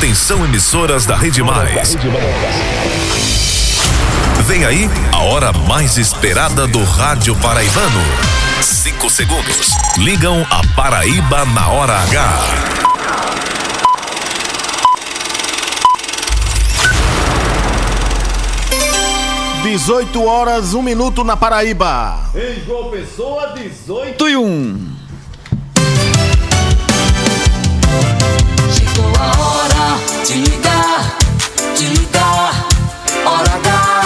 Atenção emissoras da Rede Mais. Vem aí a hora mais esperada do rádio paraibano. Cinco segundos. Ligam a Paraíba na hora H. Dezoito horas, um minuto na Paraíba. Em João Pessoa, 18 e 1. Hora de ligar, de ligar. Hora H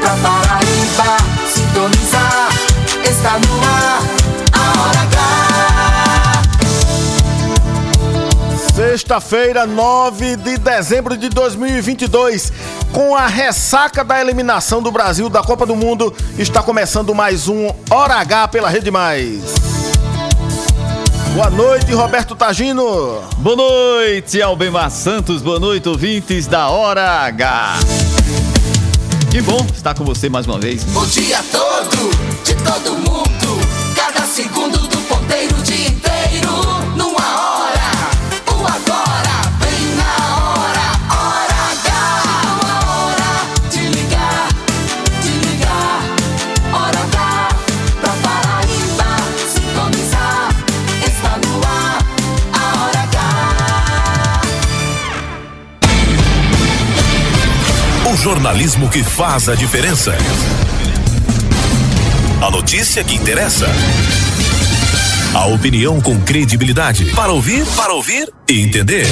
pra Paraíba sintonizar. Está no ar, a Hora H. Sexta-feira, 9 de dezembro de 2022, com a ressaca da eliminação do Brasil da Copa do Mundo, está começando mais um Hora H pela Rede Mais. Boa noite, Roberto Tagino. Boa noite, Albemar Santos. Boa noite, ouvintes da Hora H. Que bom estar com você mais uma vez. O dia todo, de todo mundo. Jornalismo que faz a diferença. A notícia que interessa. A opinião com credibilidade. Para ouvir, para ouvir e entender.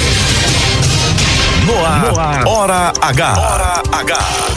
No ar, Hora H. Hora H.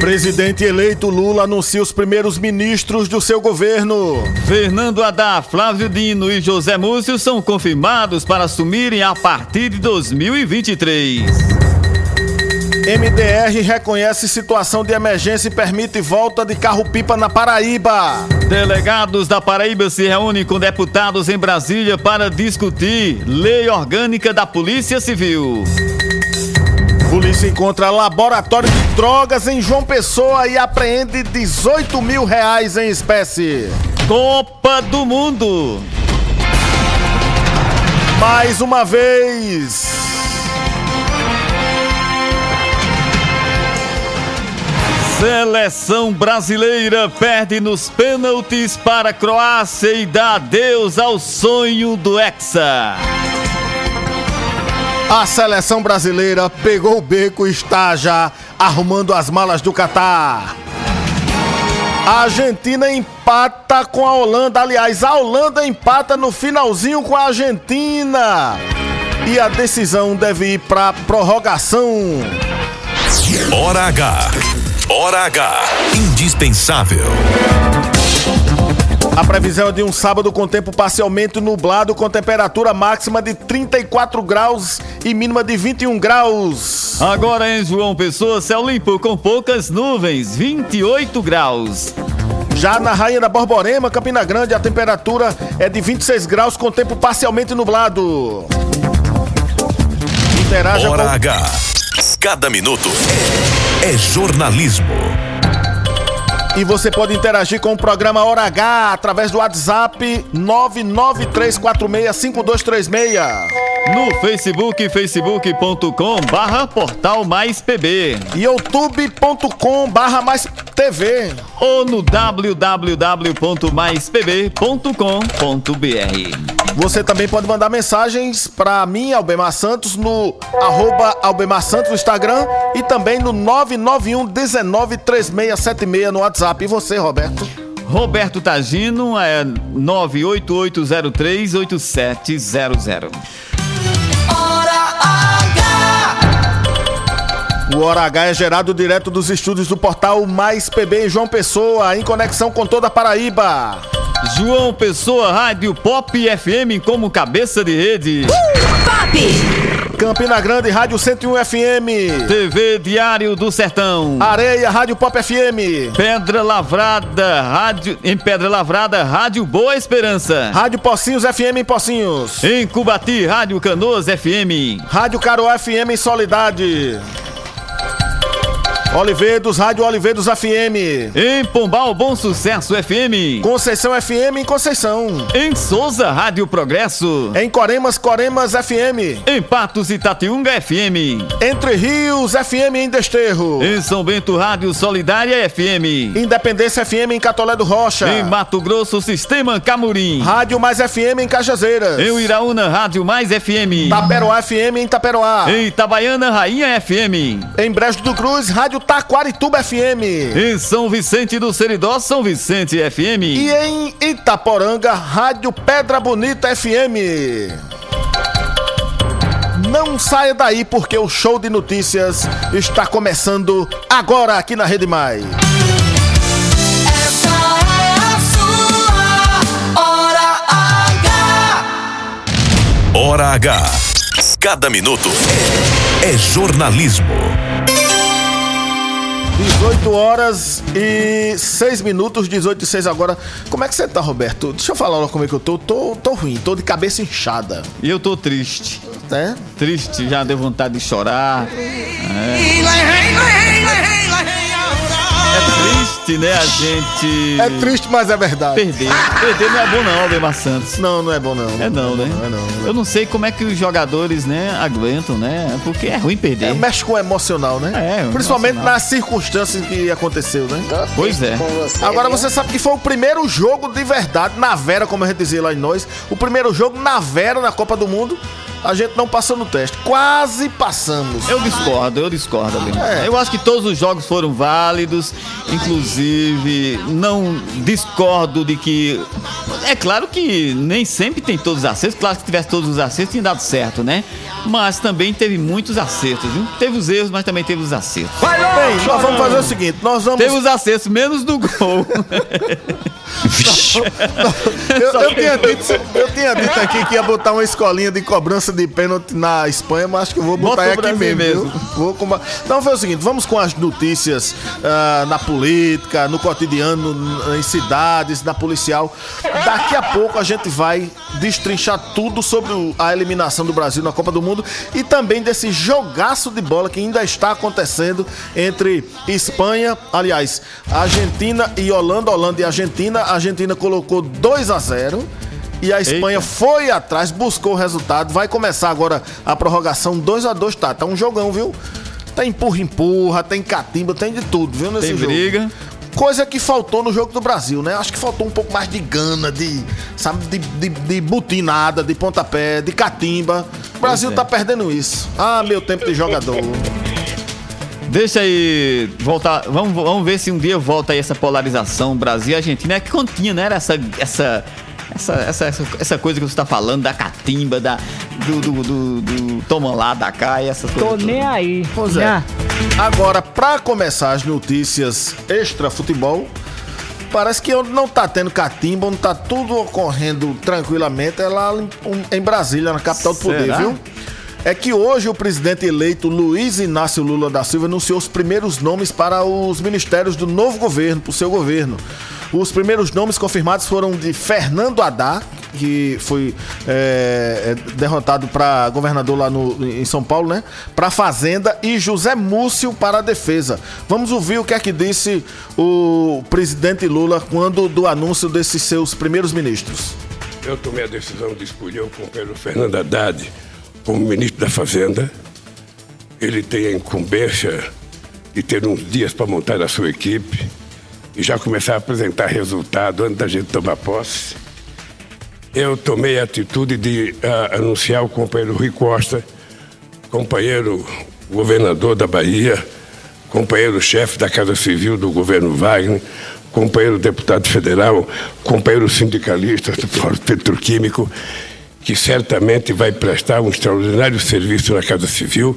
Presidente eleito Lula anuncia os primeiros ministros do seu governo. Fernando Haddad, Flávio Dino e José Múcio são confirmados para assumirem a partir de 2023. MDR reconhece situação de emergência e permite volta de carro-pipa na Paraíba. Delegados da Paraíba se reúnem com deputados em Brasília para discutir lei orgânica da Polícia Civil. Polícia encontra laboratório de drogas em João Pessoa e apreende 18 mil reais em espécie. Copa do Mundo. Mais uma vez. Seleção brasileira perde nos pênaltis para a Croácia e dá adeus ao sonho do Hexa. A seleção brasileira pegou o beco e está já arrumando as malas do Catar. A Argentina empata com a Holanda. Aliás, a Holanda empata no finalzinho com a Argentina. E a decisão deve ir para prorrogação. Hora H. Hora H. Indispensável. A previsão é de um sábado com tempo parcialmente nublado, com temperatura máxima de 34 graus e mínima de 21 graus. Agora em João Pessoa, céu limpo com poucas nuvens, 28 graus. Já na Rainha da Borborema, Campina Grande, a temperatura é de 26 graus com tempo parcialmente nublado. Interaja Hora com... H. Cada minuto é, é jornalismo. E você pode interagir com o programa Hora H através do WhatsApp 993465236. No Facebook, facebook.com barra portal mais pb. youtube.com barra mais TV. Ou no www.maispb.com.br. Você também pode mandar mensagens para mim, Albemar Santos, no arroba Albemar Santos no Instagram e também no 991 193676 no WhatsApp. E você, Roberto? Roberto Tagino é 988038700. Hora H. O Hora H é gerado direto dos estúdios do portal Mais PB em João Pessoa, em conexão com toda a Paraíba. João Pessoa, Rádio Pop FM como cabeça de rede. Pop! Campina Grande, Rádio 101 FM. TV Diário do Sertão. Areia, Rádio Pop FM. Pedra Lavrada, rádio em Pedra Lavrada, Rádio Boa Esperança. Rádio Pocinhos FM em Pocinhos. Em Cubati, Rádio Canoas FM. Rádio Caroá FM em Solidade. Olivedos, Rádio Olivedos FM. Em Pombal, Bom Sucesso FM. Conceição FM em Conceição. Em Souza, Rádio Progresso. Em Coremas, Coremas FM. Em Patos, Itatiunga FM. Entre Rios FM em Desterro. Em São Bento, Rádio Solidária FM. Independência FM em Catolé do Rocha. Em Mato Grosso, Sistema Camurim. Rádio Mais FM em Cajazeiras. Em Uiraúna, Rádio Mais FM. Taperoá FM em Taperoá. Em Itabaiana, Rainha FM. Em Brejo do Cruz, Rádio Taquarituba FM. Em São Vicente do Seridó, São Vicente FM. E em Itaporanga, Rádio Pedra Bonita FM. Não saia daí porque o show de notícias está começando agora aqui na Rede Mais. Essa é a sua hora H. Hora H. Cada minuto é jornalismo. 18 horas e 6 minutos, 18 e 6 agora. Como é que você tá, Roberto? Deixa eu falar logo como é que eu tô. Tô, tô ruim, tô de cabeça inchada, E eu tô triste. né? Triste, já deu vontade de chorar. É triste, né, a gente. É triste, mas é verdade. Perder. Perder não é bom, não, Albemar Santos. Não, não é bom não. É não, né? Não é não. Eu não sei como é que os jogadores, né, aguentam, né? Porque é ruim perder. É, mexe com o emocional, né? É, Principalmente emocional. nas circunstâncias que aconteceu, né? Pois é. Agora você sabe que foi o primeiro jogo de verdade na Vera, como a gente dizia lá em nós. O primeiro jogo na Vera na Copa do Mundo. A gente não passou no teste. Quase passamos. Eu discordo, eu discordo, Albemar. É. Eu acho que todos os jogos foram válidos, inclusive não discordo de que. É claro que nem sempre tem todos os acertos, claro que se tivesse todos os acertos tinha dado certo, né? Mas também teve muitos acertos, viu? Teve os erros, mas também teve os acertos. Bem, nós vamos fazer o seguinte: nós vamos. Teve os acertos, menos do gol. Eu, eu tinha dito, eu tinha dito aqui que ia botar uma escolinha de cobrança de pênalti na Espanha, mas acho que eu vou botar Bota aqui mesmo. mesmo. Vou com Então foi o seguinte: vamos com as notícias ah, na política, no cotidiano, em cidades, na policial. Daqui a pouco a gente vai destrinchar tudo sobre a eliminação do Brasil na Copa do Mundo e também desse jogaço de bola que ainda está acontecendo entre Espanha, aliás, Argentina e Holanda, Holanda e Argentina. A Argentina colocou 2 a 0 e a Espanha Eita. foi atrás, buscou o resultado. Vai começar agora a prorrogação 2 a 2 tá? Tá um jogão, viu? Tem empurra-empurra, tem catimba, tem de tudo, viu? Nesse Tem jogo. briga. Coisa que faltou no jogo do Brasil, né? Acho que faltou um pouco mais de gana, de, sabe, de, de, de butinada, de pontapé, de catimba. O Brasil é. tá perdendo isso. Ah, meu tempo de jogador. Deixa aí voltar. Vamos, vamos ver se um dia volta aí essa polarização Brasil e Argentina. É que continha, né? Era essa. essa essa, essa, essa, essa coisa que você tá falando da catimba, da, do, do, do, do toma lá, da cá e essas Tô coisas. nem aí. Pois é. Já. Agora, pra começar as notícias extra futebol, parece que onde não tá tendo catimba, onde tá tudo ocorrendo tranquilamente, é lá em, em Brasília, na capital do poder, Será? viu? É que hoje o presidente eleito Luiz Inácio Lula da Silva anunciou os primeiros nomes para os ministérios do novo governo, para o seu governo. Os primeiros nomes confirmados foram de Fernando Haddad, que foi é, é, derrotado para governador lá no, em São Paulo, né? Para Fazenda e José Múcio para a Defesa. Vamos ouvir o que é que disse o presidente Lula quando do anúncio desses seus primeiros ministros. Eu tomei a decisão de escolher o companheiro Fernando Haddad como ministro da Fazenda. Ele tem a incumbência de ter uns dias para montar a sua equipe e já começar a apresentar resultado antes da gente tomar posse. Eu tomei a atitude de ah, anunciar o companheiro Rui Costa, companheiro governador da Bahia, companheiro chefe da Casa Civil do governo Wagner, companheiro deputado federal, companheiro sindicalista do Fórum Petroquímico, que certamente vai prestar um extraordinário serviço na Casa Civil.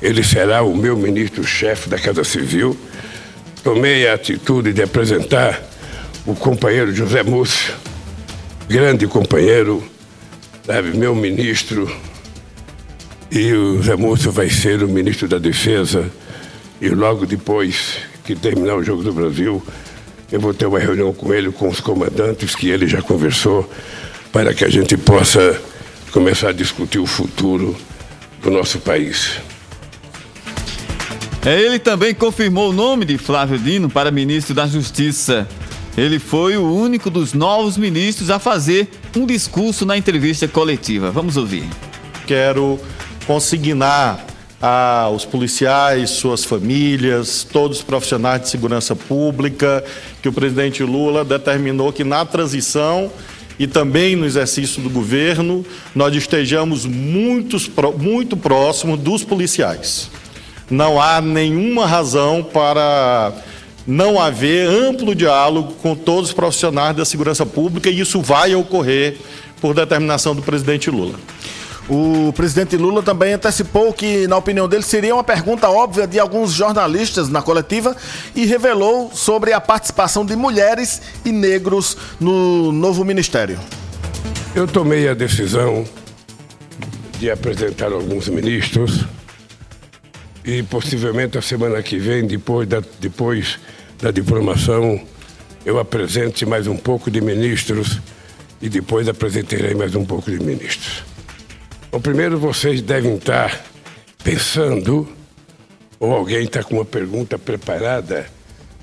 Ele será o meu ministro-chefe da Casa Civil. Tomei a atitude de apresentar o companheiro José Múcio, grande companheiro, sabe, meu ministro, E o Zé Múcio vai ser o ministro da Defesa. E logo depois que terminar o Jogo do Brasil, eu vou ter uma reunião com ele, com os comandantes, que ele já conversou, para que a gente possa começar a discutir o futuro do nosso país. Ele também confirmou o nome de Flávio Dino para ministro da Justiça. Ele foi o único dos novos ministros a fazer um discurso na entrevista coletiva. Vamos ouvir. Quero consignar aos policiais, suas famílias, todos os profissionais de segurança pública, que o presidente Lula determinou que na transição e também no exercício do governo nós estejamos muito próximos dos policiais. Não há nenhuma razão para não haver amplo diálogo com todos os profissionais da segurança pública e isso vai ocorrer por determinação do presidente Lula. O presidente Lula também antecipou que, na opinião dele, seria uma pergunta óbvia de alguns jornalistas na coletiva e revelou sobre a participação de mulheres e negros no novo ministério. Eu tomei a decisão de apresentar alguns ministros e possivelmente a semana que vem, depois da, depois da diplomação, eu apresente mais um pouco de ministros e depois apresentarei mais um pouco de ministros. Bom, primeiro vocês devem estar pensando, ou alguém está com uma pergunta preparada,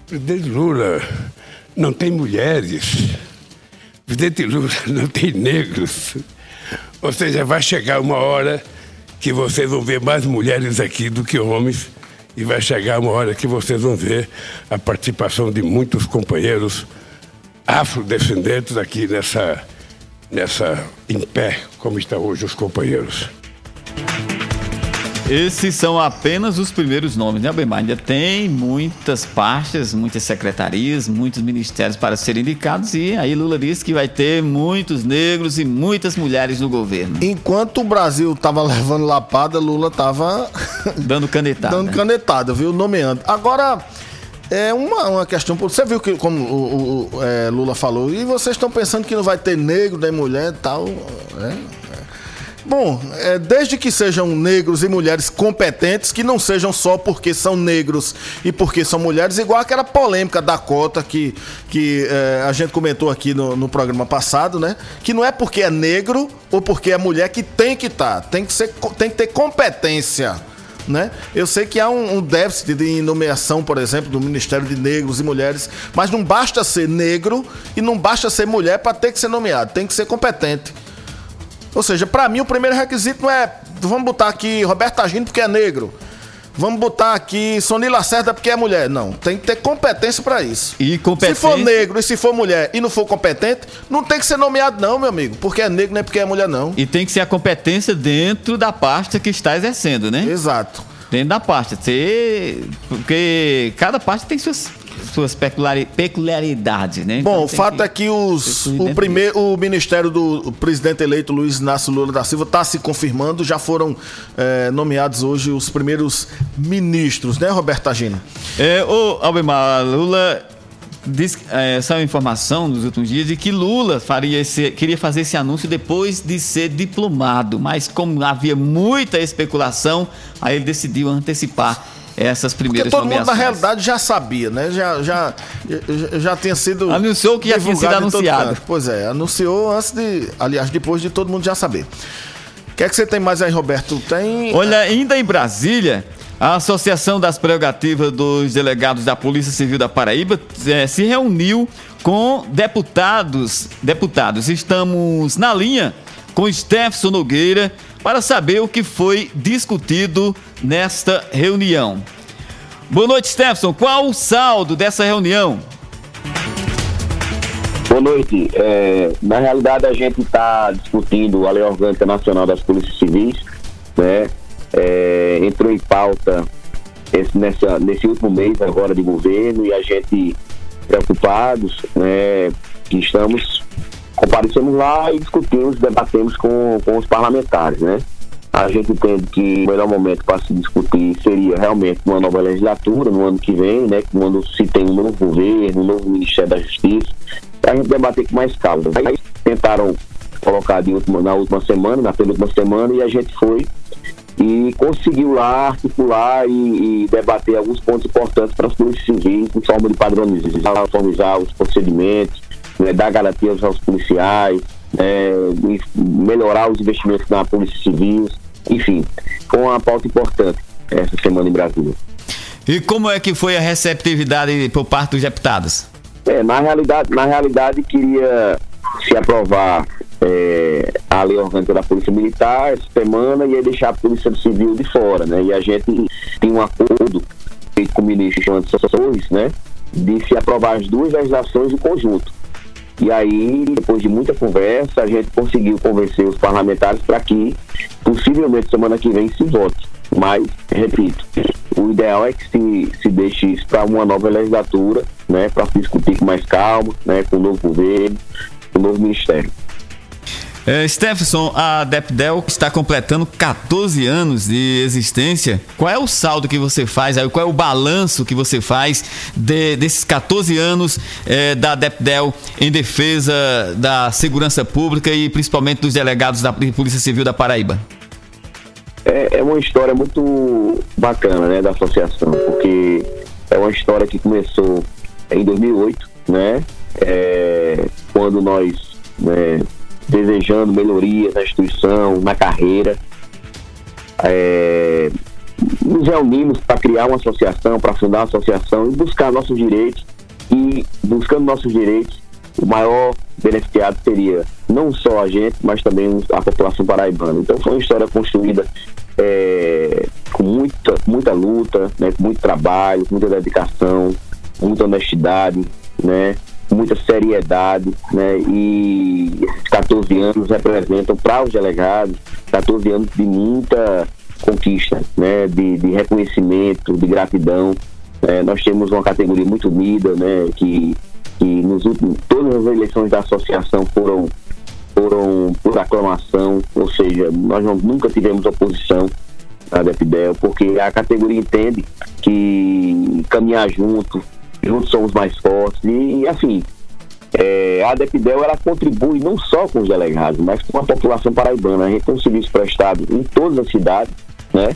presidente Lula, não tem mulheres. Presidente Lula não tem negros. Ou seja, vai chegar uma hora que vocês vão ver mais mulheres aqui do que homens, e vai chegar uma hora que vocês vão ver a participação de muitos companheiros afrodescendentes aqui nessa, nessa em pé, como estão hoje os companheiros. Esses são apenas os primeiros nomes, né, Albemar? Ainda tem muitas pastas, muitas secretarias, muitos ministérios para serem indicados e aí Lula disse que vai ter muitos negros e muitas mulheres no governo. Enquanto o Brasil estava levando lapada, Lula estava Dando canetada. dando canetada, viu? Nomeando. Agora, é uma, uma questão. Você viu que, como o, o- é, Lula falou, e vocês estão pensando que não vai ter negro nem mulher e tal. é, é. Bom, é, desde que sejam negros e mulheres competentes, que não sejam só porque são negros e porque são mulheres, igual aquela polêmica da cota que, que é, a gente comentou aqui no, no programa passado, né? Que não é porque é negro ou porque é mulher que tem que estar, tem, que tem que ter competência né? Eu sei que há um, um déficit de nomeação, por exemplo, do Ministério de Negros e Mulheres, mas não basta ser negro e não basta ser mulher para ter que ser nomeado, tem que ser competente. Ou seja, para mim o primeiro requisito não é vamos botar aqui Roberto Agino porque é negro. Vamos botar aqui Sony Lacerda porque é mulher. Não, tem que ter competência para isso. E competência- Se for negro e se for mulher e não for competente, não tem que ser nomeado não, meu amigo. Porque é negro, não é porque é mulher não. E tem que ser a competência dentro da pasta que está exercendo, né? Exato. Dentro da pasta. Ser... Porque cada pasta tem suas, suas peculiari- peculiaridades, né? Bom, Então o fato que- é que os, o, primeiro, o ministério do presidente eleito Luiz Inácio Lula da Silva está se confirmando. Já foram eh, nomeados hoje os primeiros ministros, né, Roberto Agino? É, o Albemar, Lula diz, é, saiu informação nos últimos dias de que Lula faria esse, queria fazer esse anúncio depois de ser diplomado, mas como havia muita especulação, aí ele decidiu antecipar essas Porque primeiras todo mundo, na nomeações. realidade, já sabia, né? Já, já, já, já tinha sido. Anunciou que já tinha sido anunciado. Pois é, anunciou antes de. Aliás, depois de todo mundo já saber. O que é que você tem mais aí, Roberto? Tem. Olha, ainda em Brasília, a Associação das Prerrogativas dos Delegados da Polícia Civil da Paraíba eh, se reuniu com deputados. Deputados, estamos na linha com Stefson Nogueira para saber o que foi discutido nesta reunião. Boa noite, Stefson. Qual o saldo dessa reunião? Boa noite. É, na realidade, a gente está discutindo a Lei Orgânica Nacional das Polícias Civis, né? É, entrou em pauta esse, nessa, nesse último mês agora de governo e a gente preocupados, né? Que estamos comparecemos lá e discutimos, debatemos com, com os parlamentares, né? A gente entende que o melhor momento para se discutir seria realmente uma nova legislatura no ano que vem, né? Quando se tem um novo governo, um novo Ministério da Justiça, a gente debater com mais calma. Aí tentaram colocar última, na última semana, na penúltima semana, e a gente foi e conseguiu lá articular e, e debater alguns pontos importantes para as polícias civis, em forma de padronizar, uniformizar os procedimentos, né, dar garantias aos policiais, né, melhorar os investimentos na polícia civil, enfim, com uma pauta importante essa semana em Brasília. E como é que foi a receptividade por parte dos deputados? É, na realidade, na realidade queria se aprovar é, a lei orgânica da Polícia Militar essa semana e ia deixar a Polícia Civil de fora, né? E a gente tem um acordo feito com o ministro Anderson Torres, né? De se aprovar as duas legislações em conjunto. E aí, depois de muita conversa, a gente conseguiu convencer os parlamentares para que, possivelmente, semana que vem se vote. Mas, repito, o ideal é que se, se deixe isso para uma nova legislatura, né, para se discutir com mais calma, né, com o novo governo, com o novo ministério. É, Stephenson, a Depdel está completando 14 anos de existência. Qual é o saldo que você faz, qual é o balanço que você faz de, desses 14 anos é, da Depdel em defesa da segurança pública e principalmente dos delegados da Polícia Civil da Paraíba? É, é uma história muito bacana né, da associação, porque é uma história que começou em 2008, né, é, quando nós né, desejando melhorias na instituição, na carreira. É, nos reunimos para criar uma associação, para fundar uma associação e buscar nossos direitos. E buscando nossos direitos, o maior beneficiado seria não só a gente, mas também a população paraibana. Então foi uma história construída é, com muita, muita luta, né, com muito trabalho, com muita dedicação, muita honestidade, né? Muita seriedade, né? E esses 14 anos representam para os delegados 14 anos de muita conquista, né? De, de reconhecimento, de gratidão. É, nós temos uma categoria muito unida, né? Que, que nos últimos, todas as eleições da associação foram foram por aclamação, ou seja, nós não, nunca tivemos oposição à DEPDEL, porque a categoria entende que caminhar junto, juntos somos mais fortes. E, assim, é, a DEPDEL ela contribui não só com os delegados, mas com a população paraibana. A gente tem um serviço prestado em todas as cidades, né?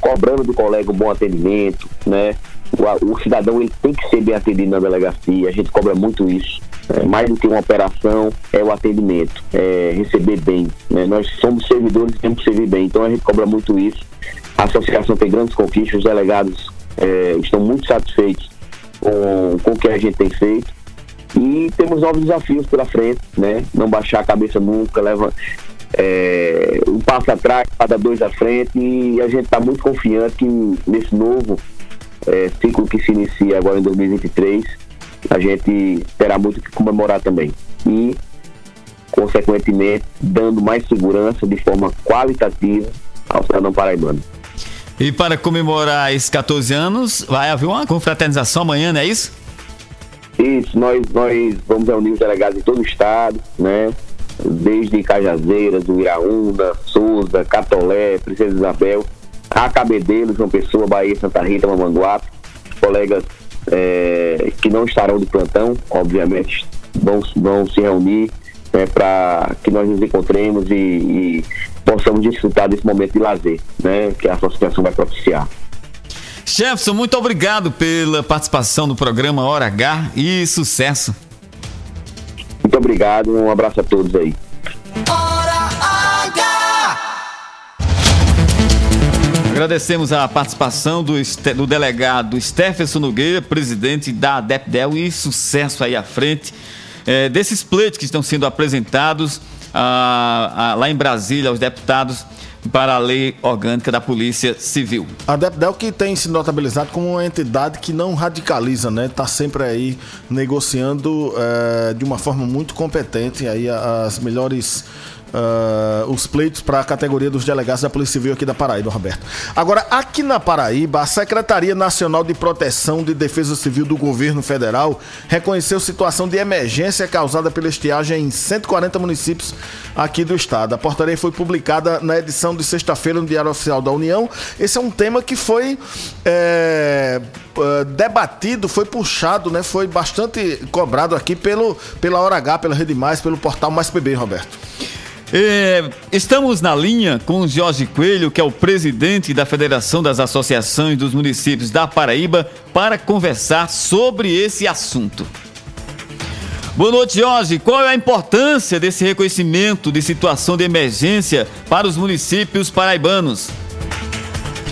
Cobrando do colega um bom atendimento, né? O, o, cidadão ele tem que ser bem atendido na delegacia, a gente cobra muito isso. É, mais do que uma operação, é o atendimento, é receber bem. Né? Nós somos servidores e temos que servir bem, então a gente cobra muito isso. A associação tem grandes conquistas, os delegados é, estão muito satisfeitos com, com o que a gente tem feito. E temos novos desafios pela frente, né? Não baixar a cabeça nunca, leva é, um passo atrás, cada dois à frente, e a gente está muito confiante que nesse novo é, ciclo que se inicia agora em 2023, a gente terá muito que comemorar também. E, consequentemente, dando mais segurança de forma qualitativa ao cidadão paraibano. E para comemorar esses 14 anos, vai haver uma confraternização amanhã, não é isso? Isso, nós, nós vamos reunir os delegados em todo o estado, né? Desde Cajazeiras, Uiraúna, Souza, Catolé, Princesa Isabel, Acabedelo, João Pessoa, Bahia, Santa Rita, Mamanguape. Colegas é, que não estarão de plantão, obviamente, vão, vão se reunir né, para que nós nos encontremos e, e possamos desfrutar desse momento de lazer, né, que a associação vai propiciar. Jefferson, muito obrigado pela participação no programa Hora H e sucesso. Muito obrigado, um abraço a todos aí. Hora H! Agradecemos a participação do, do delegado Stephenson Nogueira, presidente da DEPDEL, e sucesso aí à frente é, desses pleitos que estão sendo apresentados ah, ah, lá em Brasília aos deputados para a lei orgânica da Polícia Civil. A DEPDEL que tem se notabilizado como uma entidade que não radicaliza, né? Está sempre aí negociando é, de uma forma muito competente aí as melhores Uh, os pleitos para a categoria dos delegados da Polícia Civil aqui da Paraíba, Roberto. Agora, aqui na Paraíba, a Secretaria Nacional de Proteção de Defesa Civil do Governo Federal reconheceu situação de emergência causada pela estiagem em 140 municípios aqui do estado. A portaria foi publicada na edição de sexta-feira no Diário Oficial da União. Esse é um tema que foi é, debatido, foi puxado, né? Foi bastante cobrado aqui pelo, pela Hora H, pela Rede Mais, pelo portal Mais PB, Roberto. É, estamos na linha com o Jorge Coelho, que é o presidente da Federação das Associações dos Municípios da Paraíba, para conversar sobre esse assunto. Boa noite, Jorge. Qual é a importância desse reconhecimento de situação de emergência para os municípios paraibanos?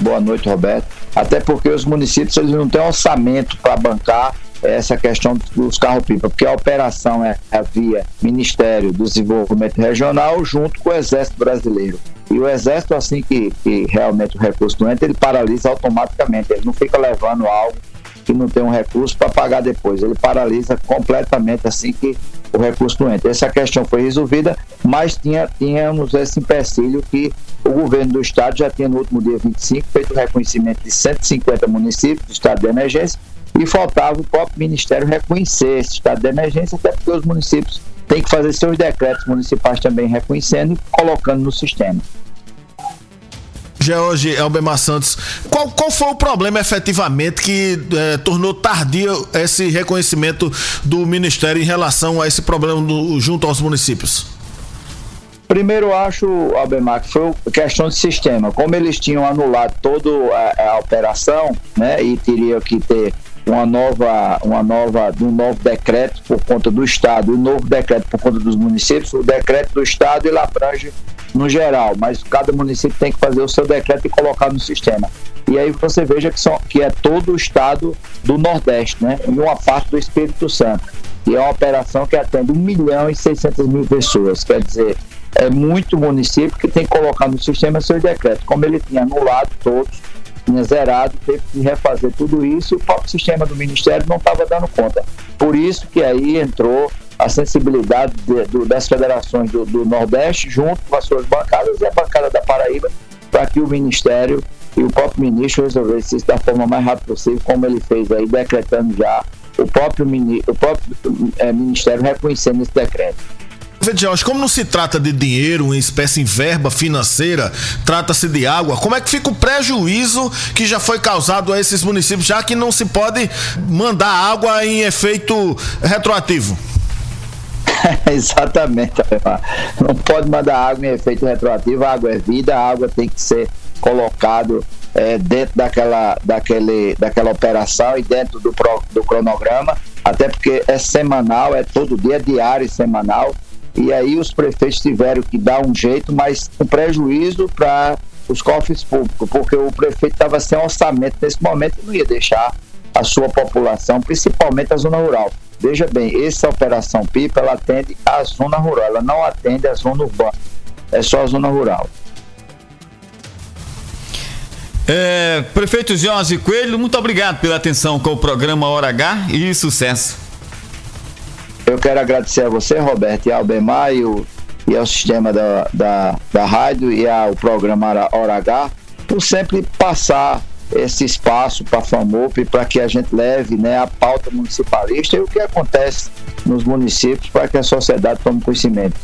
Boa noite, Roberto. Até porque os municípios eles não têm orçamento para bancar essa questão dos carros-pipa, porque a operação é via Ministério do Desenvolvimento Regional junto com o Exército Brasileiro. E o Exército, assim que, que realmente o recurso não entra, ele paralisa automaticamente, ele não fica levando algo que não tem um recurso para pagar depois, ele paralisa completamente assim que o recurso não entra. Essa questão foi resolvida, mas tinha, tínhamos esse empecilho que o governo do estado já tinha no último dia 25 feito o reconhecimento de 150 municípios do estado de emergência e faltava o próprio Ministério reconhecer esse estado de emergência, até porque os municípios têm que fazer seus decretos municipais também reconhecendo e colocando no sistema. George Elbemar Santos, qual, qual foi o problema efetivamente que eh, tornou tardio esse reconhecimento do Ministério em relação a esse problema do, junto aos municípios? Primeiro, acho, Albemar, que foi questão de sistema. Como eles tinham anulado toda a, a operação, né, e teria que ter uma nova, uma nova, um novo decreto por conta do Estado, um novo decreto por conta dos municípios, o decreto do Estado ele abrange no geral, mas cada município tem que fazer o seu decreto e colocar no sistema. E aí você veja que, são, que é todo o estado do Nordeste, né? E uma parte do Espírito Santo. E é uma operação que atende 1 milhão e 600 mil pessoas. Quer dizer, é muito município que tem que colocar no sistema seu decreto. Como ele tinha anulado todos, tinha zerado, teve que refazer tudo isso e o próprio sistema do Ministério não estava dando conta. Por isso que aí entrou a sensibilidade de, do, das federações do, do, Nordeste, junto com as suas bancadas e a bancada da Paraíba, para que o Ministério e o próprio ministro resolvessem isso da forma mais rápida possível, como ele fez aí, decretando já o próprio, o próprio é, Ministério reconhecendo esse decreto. Jorge, como não se trata de dinheiro, em espécie em verba financeira, trata-se de água, como é que fica o prejuízo que já foi causado a esses municípios, já que não se pode mandar água em efeito retroativo? Exatamente, não pode mandar água em efeito retroativo, a água é vida, a água tem que ser colocado é, dentro daquela, daquele, daquela operação e dentro do, pro, do cronograma, até porque é semanal, é todo dia, é diário e semanal, e aí os prefeitos tiveram que dar um jeito, mas um prejuízo para os cofres públicos, porque o prefeito estava sem orçamento nesse momento e não ia deixar a sua população, principalmente a zona rural. Veja bem, essa operação PIPA ela atende a zona rural, ela não atende a zona urbana, é só a zona rural. É, prefeito Jorge Coelho, muito obrigado pela atenção com o programa Hora H e sucesso. Eu quero agradecer a você, Roberto, e ao Bemar e, o, e ao sistema da, da, da rádio e ao programa Hora H por sempre passar esse espaço para a FAMUP para que a gente leve né, a pauta municipalista e o que acontece nos municípios para que a sociedade tome conhecimento.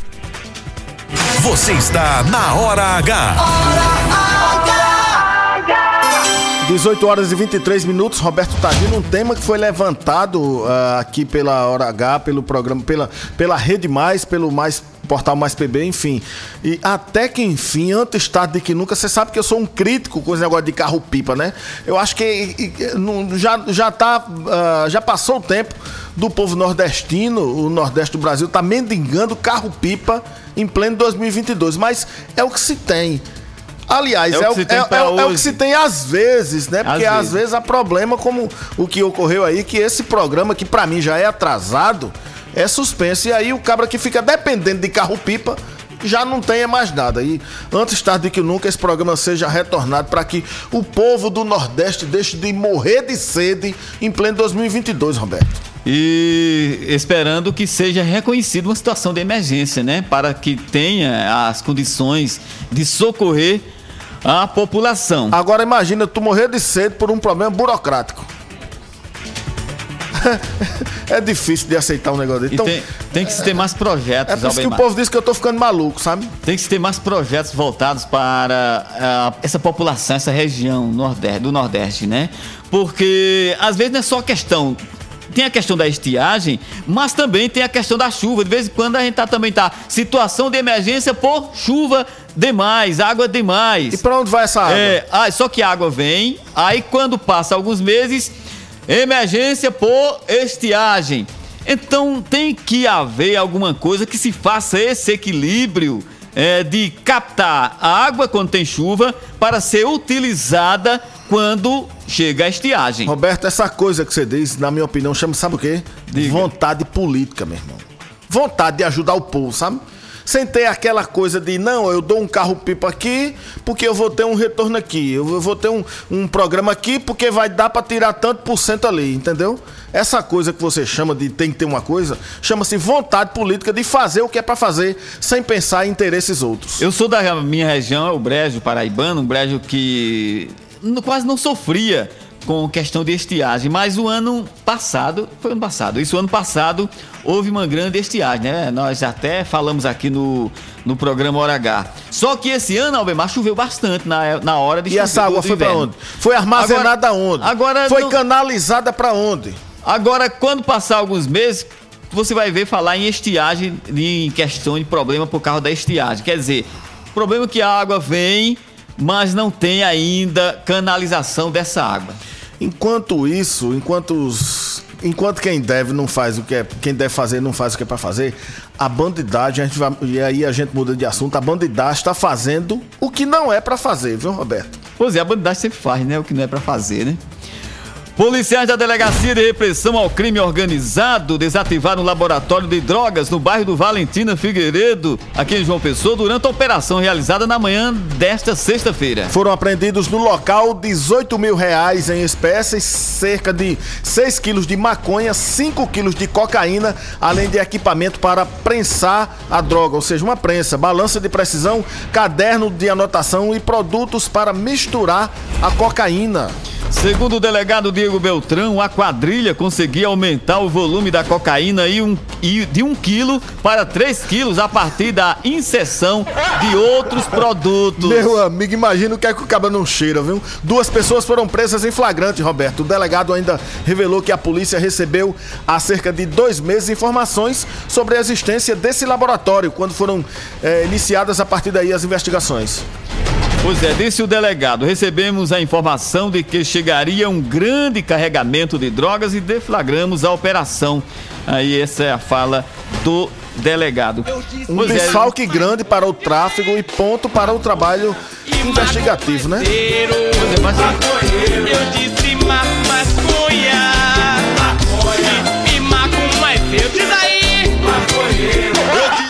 Você está na Hora H. Hora H. 18 horas e 23 minutos, Roberto Tadino, um tema que foi levantado uh, aqui pela Hora H, pelo programa, pela, pela Rede Mais, pelo Mais Portal Mais PB, enfim. E até que enfim, antes tarde de que nunca, você sabe que eu sou um crítico com esse negócio de carro-pipa, né? Eu acho que e, e, já, já tá, uh, já passou o tempo do povo nordestino, o Nordeste do Brasil, tá mendigando carro-pipa em pleno 2022, mas é o que se tem. Aliás, é, o, é, é, é, é o que se tem às vezes, né? Porque às, às vezes. há problema como o que ocorreu aí, que esse programa, que para mim já é atrasado, é suspenso. E aí o cabra que fica dependendo de carro-pipa já não tenha mais nada. E antes tarde que nunca esse programa seja retornado para que o povo do Nordeste deixe de morrer de sede em pleno 2022, Roberto. E esperando que seja reconhecida uma situação de emergência, né? Para que tenha as condições de socorrer a população. Agora imagina tu morrer de sede por um problema burocrático. é difícil de aceitar um negócio desse. Então, tem, tem, que se ter mais projetos. É por isso que o povo diz que eu tô ficando maluco, sabe? Tem que se ter mais projetos voltados para uh, essa população, essa região nordeste, do Nordeste, né? Porque às vezes não é só questão tem a questão da estiagem, mas também tem a questão da chuva. De vez em quando a gente tá, também tá situação de emergência por chuva demais, água demais. E pra onde vai essa água? É, ah, só que a água vem, aí quando passa alguns meses, emergência por estiagem. Então tem que haver alguma coisa que se faça esse equilíbrio é, de captar a água quando tem chuva para ser utilizada quando chega a estiagem. Roberto, essa coisa que você diz, na minha opinião, chama, sabe o quê? Diga. Vontade política, meu irmão. Vontade de ajudar o povo, sabe? Sem ter aquela coisa de, não, eu dou um carro-pipa aqui porque eu vou ter um retorno aqui. Eu vou ter um, um programa aqui porque vai dar pra tirar tanto por cento ali, entendeu? Essa coisa que você chama de tem que ter uma coisa, chama-se vontade política de fazer o que é pra fazer, sem pensar em interesses outros. Eu sou da minha região, é o Brejo Paraibano, um brejo que quase não sofria com questão de estiagem, mas o ano passado, foi ano passado, isso ano passado houve uma grande estiagem, né? Nós até falamos aqui no, no programa Hora H. Só que esse ano, Albemar, choveu bastante na, na hora de E essa água foi pra inverno. onde? Foi armazenada Agora- onde? agora foi não- canalizada pra onde? Agora, quando passar alguns meses, você vai ver falar em estiagem, em questão de problema por causa da estiagem. Quer dizer, o problema é que a água vem, mas não tem ainda canalização dessa água. Enquanto isso, enquanto os, enquanto quem deve não faz o que é, quem deve fazer não faz o que é para fazer, a bandidagem, a gente vai, e aí a gente muda de assunto, a bandidagem está fazendo o que não é para fazer, viu, Roberto? Pois é, a bandidagem sempre faz, né? O que não é pra fazer, né? Policiais da Delegacia de Repressão ao Crime Organizado desativaram um laboratório de drogas no bairro do Valentina Figueiredo, aqui em João Pessoa, durante a operação realizada na manhã desta sexta-feira. Foram apreendidos no local 18 mil reais em espécies, cerca de 6 quilos de maconha, 5 quilos de cocaína, além de equipamento para prensar a droga, ou seja, uma prensa, balança de precisão, caderno de anotação e produtos para misturar a cocaína. Segundo o delegado Diego Beltrão, a quadrilha conseguia aumentar o volume da cocaína e um, e de 1 quilo para 3 quilos a partir da inserção de outros produtos. Meu amigo, imagina o que é que o cabra não cheira, viu? Duas pessoas foram presas em flagrante, Roberto. O delegado ainda revelou que a polícia recebeu há cerca de dois meses informações sobre a existência desse laboratório, quando foram eh, iniciadas a partir daí as investigações. Pois é, disse o delegado. Recebemos a informação de que chegaria um grande carregamento de drogas e deflagramos a operação. Aí essa é a fala do delegado. Um Pois é, desfalque grande para o tráfego e ponto para o trabalho investigativo, né? pois é, mas- Eu disse ma maconha. E maconha é seu. Diz aí. Eu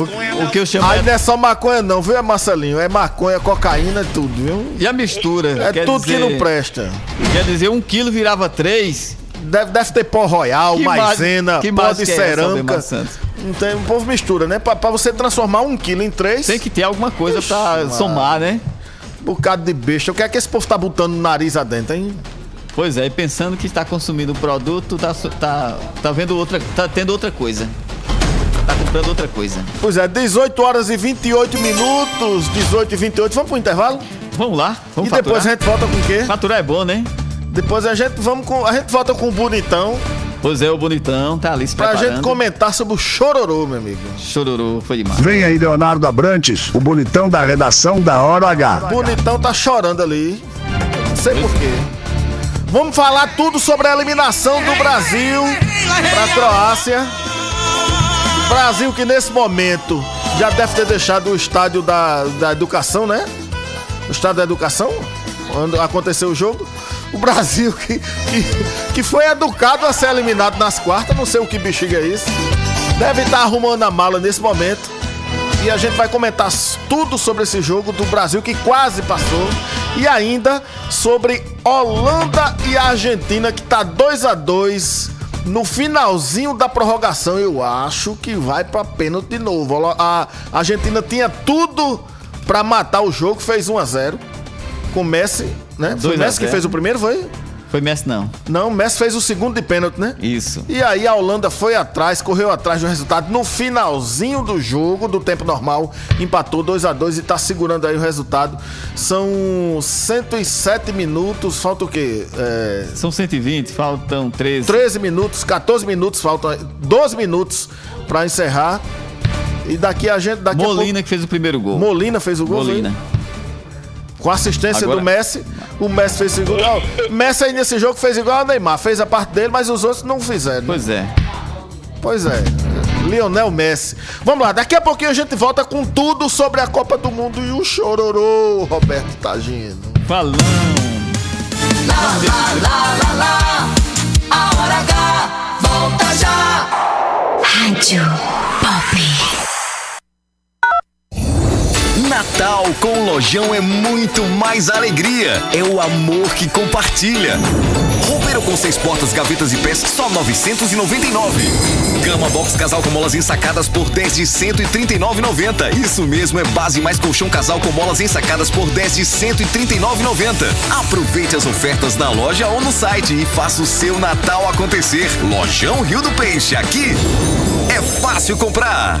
maconha. o que eu chamo Aí é... não é só maconha não, viu, Marcelinho? É maconha, cocaína, é tudo, viu? E a mistura? É quer tudo que dizer- não presta. Quer dizer, um quilo virava três. Deve, deve ter pó royal, Que maisena, mais- que pó mais de que é cerâmica. Santos? Não tem, o povo mistura, né? Pra, pra você transformar um quilo em três, Tem que ter alguma coisa Ixi, pra mano. somar, né? um bocado de besta. O que é que esse povo tá botando no nariz adentro, hein? Pois é, e pensando que está consumindo o produto, tá, tá, tá vendo outra. tá tendo outra coisa. Tá comprando outra coisa. Pois é, 18 horas e 28 minutos, 18 e 28. Vamos pro intervalo? Vamos lá, vamos e depois a faturar. gente volta com o quê? Faturar é bom, né? Depois a gente, vamos com, a gente volta com o bonitão Pois é, o bonitão tá ali se pra preparando. gente comentar sobre o chororô, meu amigo. Chororô, foi demais. Vem aí, Leonardo Abrantes, o bonitão da redação da Hora H. O bonitão tá chorando ali. Não sei porquê. Vamos falar tudo sobre a eliminação do Brasil pra Croácia. Brasil que nesse momento já deve ter deixado o estádio da, da educação, né? O estádio da educação, quando aconteceu o jogo. O Brasil que, que, que foi educado a ser eliminado nas quartas, não sei o que bexiga é isso. Deve estar arrumando a mala nesse momento. E a gente vai comentar tudo sobre esse jogo do Brasil que quase passou. E ainda sobre Holanda e Argentina, que tá 2 a 2 no finalzinho da prorrogação. Eu acho que vai pra pênalti de novo. A Argentina tinha tudo pra matar o jogo, fez 1 a 0 Com o Messi, né? Foi 2 o a Messi que 0. fez o primeiro, foi? Foi Messi não. Não, Messi fez o segundo de pênalti, né? Isso. E aí a Holanda foi atrás, correu atrás do resultado no finalzinho do jogo, do tempo normal, empatou 2 a 2 e tá segurando aí o resultado. São 107 minutos, falta o quê? É, São 120, faltam 13. 13 minutos, 14 minutos, faltam 12 minutos pra encerrar. E daqui a gente daqui Molina que fez o primeiro a gol. pouco, Molina fez o gol. Molina. foi? Com assistência Agora- do Messi, o Messi fez igual. Messi aí nesse jogo fez igual ao Neymar, fez a parte dele, mas os outros não fizeram. né? Pois é. Pois é. Lionel Messi. Vamos lá, daqui a pouquinho a gente volta com tudo sobre a Copa do Mundo e o chororô, Roberto Tagino. Falão. Lá, lá, lá, lá, lá. A hora H volta já. Rádio Pop. Natal com Lojão é muito mais alegria. É o amor que compartilha. Roupeiro com seis portas, gavetas e pés, só 999. Cama box casal com molas ensacadas por 10 de 139,90. Isso mesmo, é base mais colchão casal com molas ensacadas por 10 de 139,90. Aproveite as ofertas na loja ou no site e faça o seu Natal acontecer. Lojão Rio do Peixe, aqui é fácil comprar.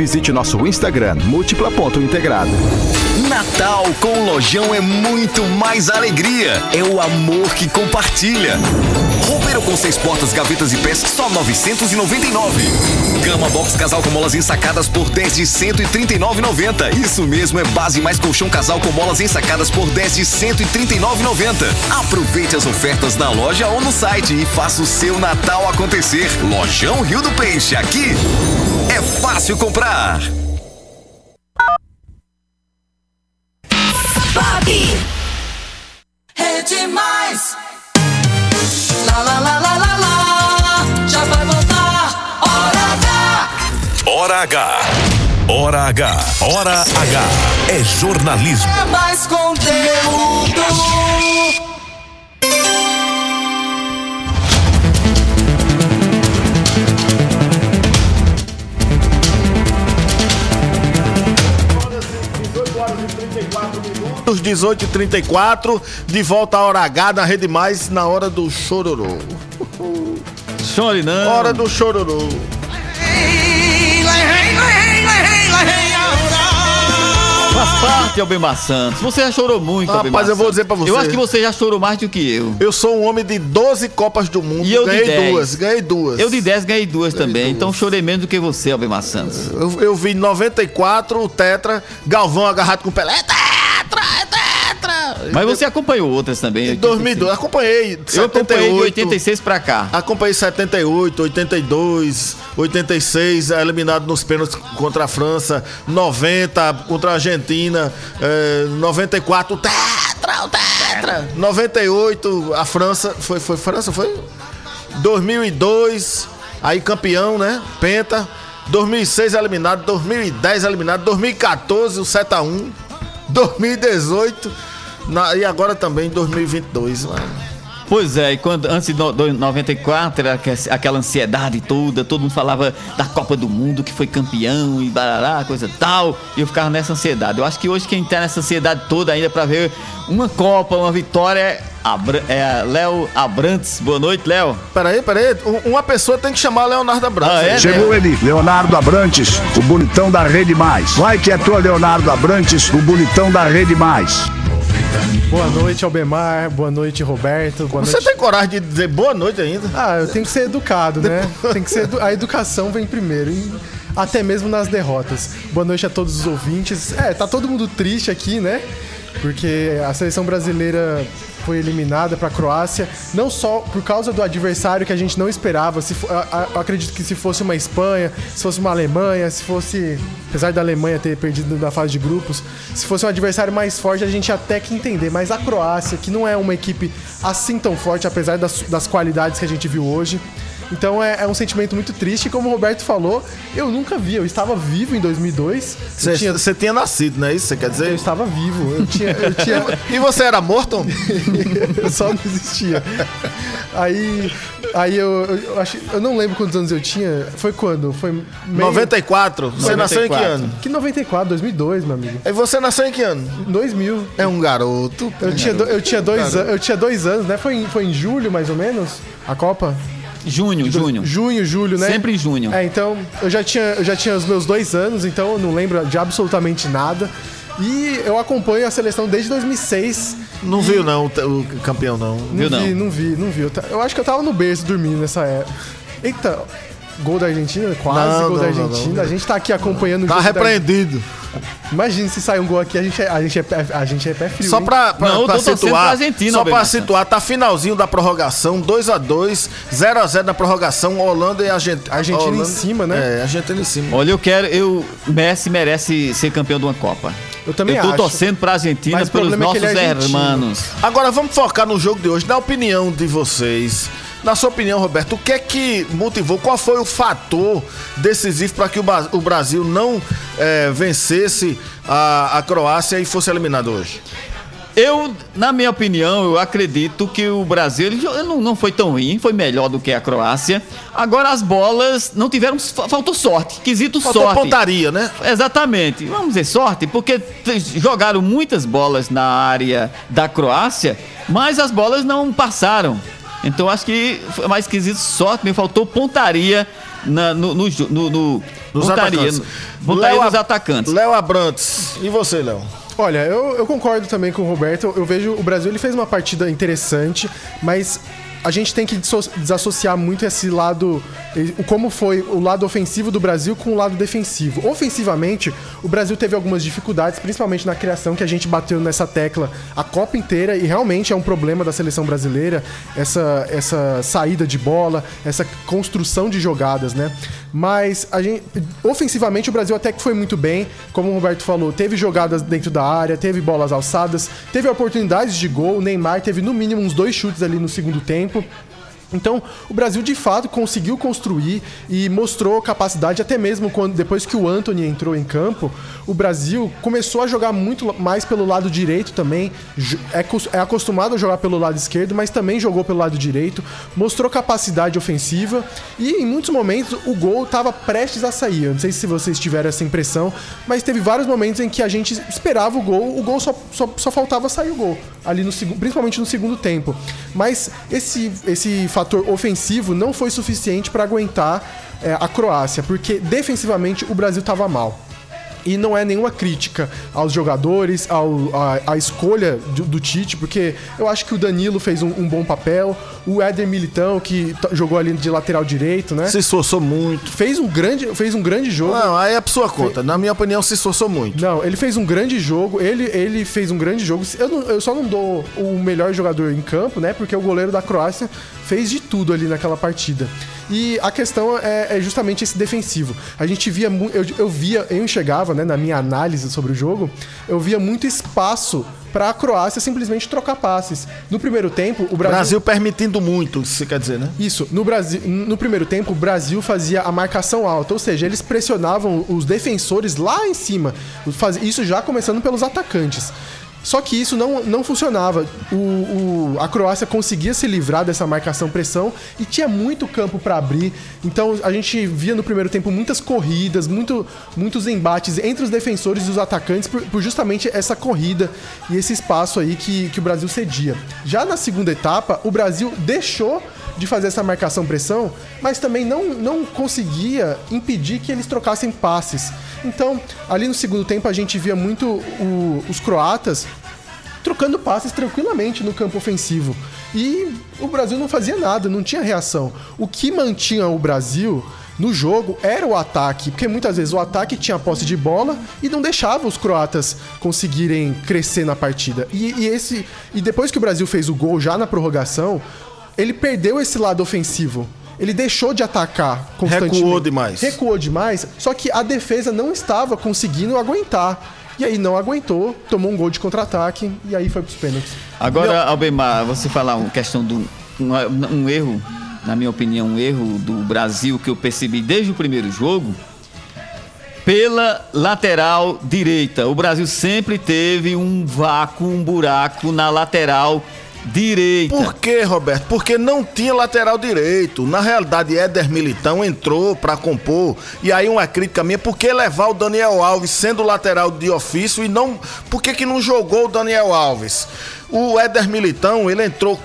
visite nosso Instagram múltipla.integrada. Natal com Lojão é muito mais alegria. É o amor que compartilha. Roupeiro com seis portas, gavetas e pés, só 999. Cama box casal com molas ensacadas por 10 de 139,90. Isso mesmo, é base mais colchão casal com molas ensacadas por 10 de 139,90. Aproveite as ofertas na loja ou no site e faça o seu Natal acontecer. Lojão Rio do Peixe, aqui é fácil comprar. Bob. Rede Mais. Lá, lá, lá, lá, lá, lá. Já vai voltar. Hora H. Hora H. Hora H. Hora H. É jornalismo. É mais conteúdo. Dos 18 e 34 de volta à hora H na Rede Mais, na hora do chororô. Chore não. Hora do chororô. Faz parte, Albemar Santos. Você já chorou muito, Rapaz, Albemar eu vou Santos. dizer pra você. Eu acho que você já chorou mais do que eu. Eu sou um homem de 12 Copas do Mundo. E eu de ganhei 10. duas, ganhei duas. Eu de 10 ganhei duas também, então chorei menos do que você, Albemar Santos. Eu, eu vi 94, o Tetra, Galvão agarrado com o Pelé. Tetra! Mas você acompanhou outras também. Em 2002, acompanhei. Eu acompanhei de 78. 86 pra cá. Acompanhei 78, 82, 86, é, eliminado nos pênaltis contra a França, 90 contra a Argentina, é, 94, o tetra, o tetra. 98, a França, foi, foi França, foi? 2002, aí campeão, né? Penta. 2006 eliminado, 2010 eliminado, 2014 o 7 a 1, 2018 na- e agora também 2022, mano. Pois é, e quando, antes de no- do 94, era que- aquela ansiedade toda, todo mundo falava da Copa do Mundo, que foi campeão e barará, coisa tal, e eu ficava nessa ansiedade. Eu acho que hoje quem tá nessa ansiedade toda ainda pra ver uma Copa, uma vitória, é, Abra- é Léo Abrantes. Boa noite, Léo. Peraí, peraí, um- uma pessoa tem que chamar Leonardo Abrantes. Ah, é? Chegou ele, Leonardo Abrantes, o bonitão da Rede Mais. Vai que é tua, Leonardo Abrantes, o bonitão da Rede Mais. Boa noite, Albemar. Boa noite, Roberto. Boa Você noite. tem coragem de dizer boa noite ainda? Ah, eu tenho que ser educado, né? Tem que ser edu- A educação vem primeiro. e Até mesmo nas derrotas. Boa noite a todos os ouvintes. É, tá todo mundo triste aqui, né? Porque a seleção brasileira foi eliminada para a Croácia, não só por causa do adversário que a gente não esperava. Se eu acredito que se fosse uma Espanha, se fosse uma Alemanha, se fosse, apesar da Alemanha ter perdido na fase de grupos, se fosse um adversário mais forte, a gente até que entender. Mas a Croácia, que não é uma equipe assim tão forte, apesar das, das qualidades que a gente viu hoje. Então é, é um sentimento muito triste. E Como o Roberto falou, eu nunca vi. Eu estava vivo em 2002. Eu Você tinha- tinha nascido, não é isso? Você quer eu dizer? estava vivo. Eu tinha, eu tinha, E você era morto? eu só não existia. Aí, aí eu, eu, eu acho, eu não lembro quantos anos eu tinha. Foi quando? Foi meio... 94. Você nasceu em que 94. ano? Que 94, 2002, meu amigo. E você nasceu em que ano? 2000. É um garoto. Eu tinha, do- eu tinha dois anos, eu tinha dois anos, né? Foi em, foi em julho, mais ou menos, a Copa. Junho, junho. Junho, julho, né? Sempre em junho. É, então eu já tinha, eu já tinha os meus dois anos, então eu não lembro de absolutamente nada. E eu acompanho a seleção desde 2006. Não viu, não, o, campeão, não. Não Viu, não? vi, não vi, não vi. Eu, acho que eu tava no berço dormindo nessa época. Eita, gol da Argentina? Quase Não, gol da não, não, Argentina. não. A gente tá aqui acompanhando o Tá jogo da- repreendido. Imagina se sair um gol aqui, a gente é, a gente é, pé, a gente é pé frio. Só pra, pra, Não, pra situar, pra Argentina, só pra situar, tá finalzinho da prorrogação, 2x2, 0x0 na prorrogação, Holanda e Argentina. Argentina em cima, né? É, Argentina em cima. Olha, eu quero. Eu, Messi merece ser campeão de uma Copa. Eu também eu tô acho. torcendo pra Argentina Mas pelos é que nossos é argentino. hermanos. Agora vamos focar no jogo de hoje, na opinião de vocês. Na sua opinião, Roberto, o que é que motivou? Qual foi o fator decisivo para que o, Brasil não eh, vencesse a, a Croácia e fosse eliminado hoje? Eu, na minha opinião, eu acredito que o Brasil não, não foi tão ruim, foi melhor do que a Croácia. Agora as bolas não tiveram. fa- Faltou sorte. Quesito Faltou sorte. pontaria, né? Exatamente. Vamos dizer sorte, porque jogaram muitas bolas na área da Croácia, mas as bolas não passaram. Então acho que foi mais quesito sorte, me faltou pontaria na- no, no, no- no- Nos pontaria, atacantes. no- pontaria Léo atacantes. Léo Abrantes. E você, Léo? Olha, eu, eu concordo também com o Roberto. Eu, eu vejo o Brasil ele fez uma partida interessante, mas a gente tem que desassociar muito esse lado, como foi o lado ofensivo do Brasil com o lado defensivo. Ofensivamente, o Brasil teve algumas dificuldades, principalmente na criação, que a gente bateu nessa tecla a Copa inteira e realmente é um problema da seleção brasileira essa, essa saída de bola, essa construção de jogadas, né? Mas a gente, ofensivamente o Brasil até que foi muito bem, como o Roberto falou, teve jogadas dentro da área, teve bolas alçadas, teve oportunidades de gol, o Neymar teve no mínimo uns dois chutes ali no segundo tempo. tempo Então, o Brasil de fato conseguiu construir e mostrou capacidade, até mesmo quando depois que o Anthony entrou em campo, o Brasil começou a jogar muito mais pelo lado direito também. É, é acostumado a jogar pelo lado esquerdo, mas também jogou pelo lado direito, mostrou capacidade ofensiva e em muitos momentos o gol estava prestes a sair. Eu não sei se vocês tiveram essa impressão, mas teve vários momentos em que a gente esperava o gol, o gol só, só, só faltava sair o gol, ali no principalmente no segundo tempo. Mas esse, esse fator ofensivo não foi suficiente para aguentar é, a Croácia, porque defensivamente o Brasil estava mal. E não é nenhuma crítica aos jogadores, ao, a, a escolha do, do Tite, porque eu acho que o Danilo fez um, um bom papel, o Éder Militão, que jogou ali de lateral direito, né? Se esforçou muito. Fez um grande, fez um grande jogo. Não, aí é por sua conta. Na minha opinião, se esforçou muito. Não, ele fez um grande jogo. Ele, ele fez um grande jogo. Eu, não- eu só não dou o melhor jogador em campo, né? Porque o goleiro da Croácia fez de tudo ali naquela partida. E a questão é, é justamente esse defensivo. A gente via, eu, eu via, eu enxergava, né, na minha análise sobre o jogo, eu via muito espaço para a Croácia simplesmente trocar passes. No primeiro tempo, o Brasil, Brasil permitindo muito, isso quer dizer, né? isso, no Brasil, no primeiro tempo, o Brasil fazia a marcação alta, ou seja, eles pressionavam os defensores lá em cima. Isso já começando pelos atacantes. Só que isso não, não funcionava. O, o- a Croácia conseguia se livrar dessa marcação-pressão e tinha muito campo para abrir. Então a gente via no primeiro tempo muitas corridas, muito, muitos embates entre os defensores e os atacantes por, por justamente essa corrida e esse espaço aí que, que o Brasil cedia. Já na segunda etapa, o Brasil deixou de fazer essa marcação-pressão, mas também não, não conseguia impedir que eles trocassem passes. Então, ali no segundo tempo, a gente via muito o- os croatas trocando passes tranquilamente no campo ofensivo. E o Brasil não fazia nada, não tinha reação. O que mantinha o Brasil no jogo era o ataque, porque muitas vezes o ataque tinha posse de bola e não deixava os croatas conseguirem crescer na partida. E, e esse e depois que o Brasil fez o gol já na prorrogação, ele perdeu esse lado ofensivo. Ele deixou de atacar constantemente. Recuou demais. Recuou demais, só que a defesa não estava conseguindo aguentar. E aí não aguentou, tomou um gol de contra-ataque e aí foi pros pênaltis. Agora, Albemar, você falar uma questão do um, um erro, na minha opinião, um erro do Brasil que eu percebi desde o primeiro jogo, pela lateral direita. O Brasil sempre teve um vácuo, um buraco na lateral direita. Por quê, Roberto? Porque não tinha lateral direito. Na realidade, Éder Militão entrou pra compor. E aí uma crítica minha, por que levar o Daniel Alves sendo lateral de ofício e não... Por que que não jogou o Daniel Alves? O Éder Militão, ele entrou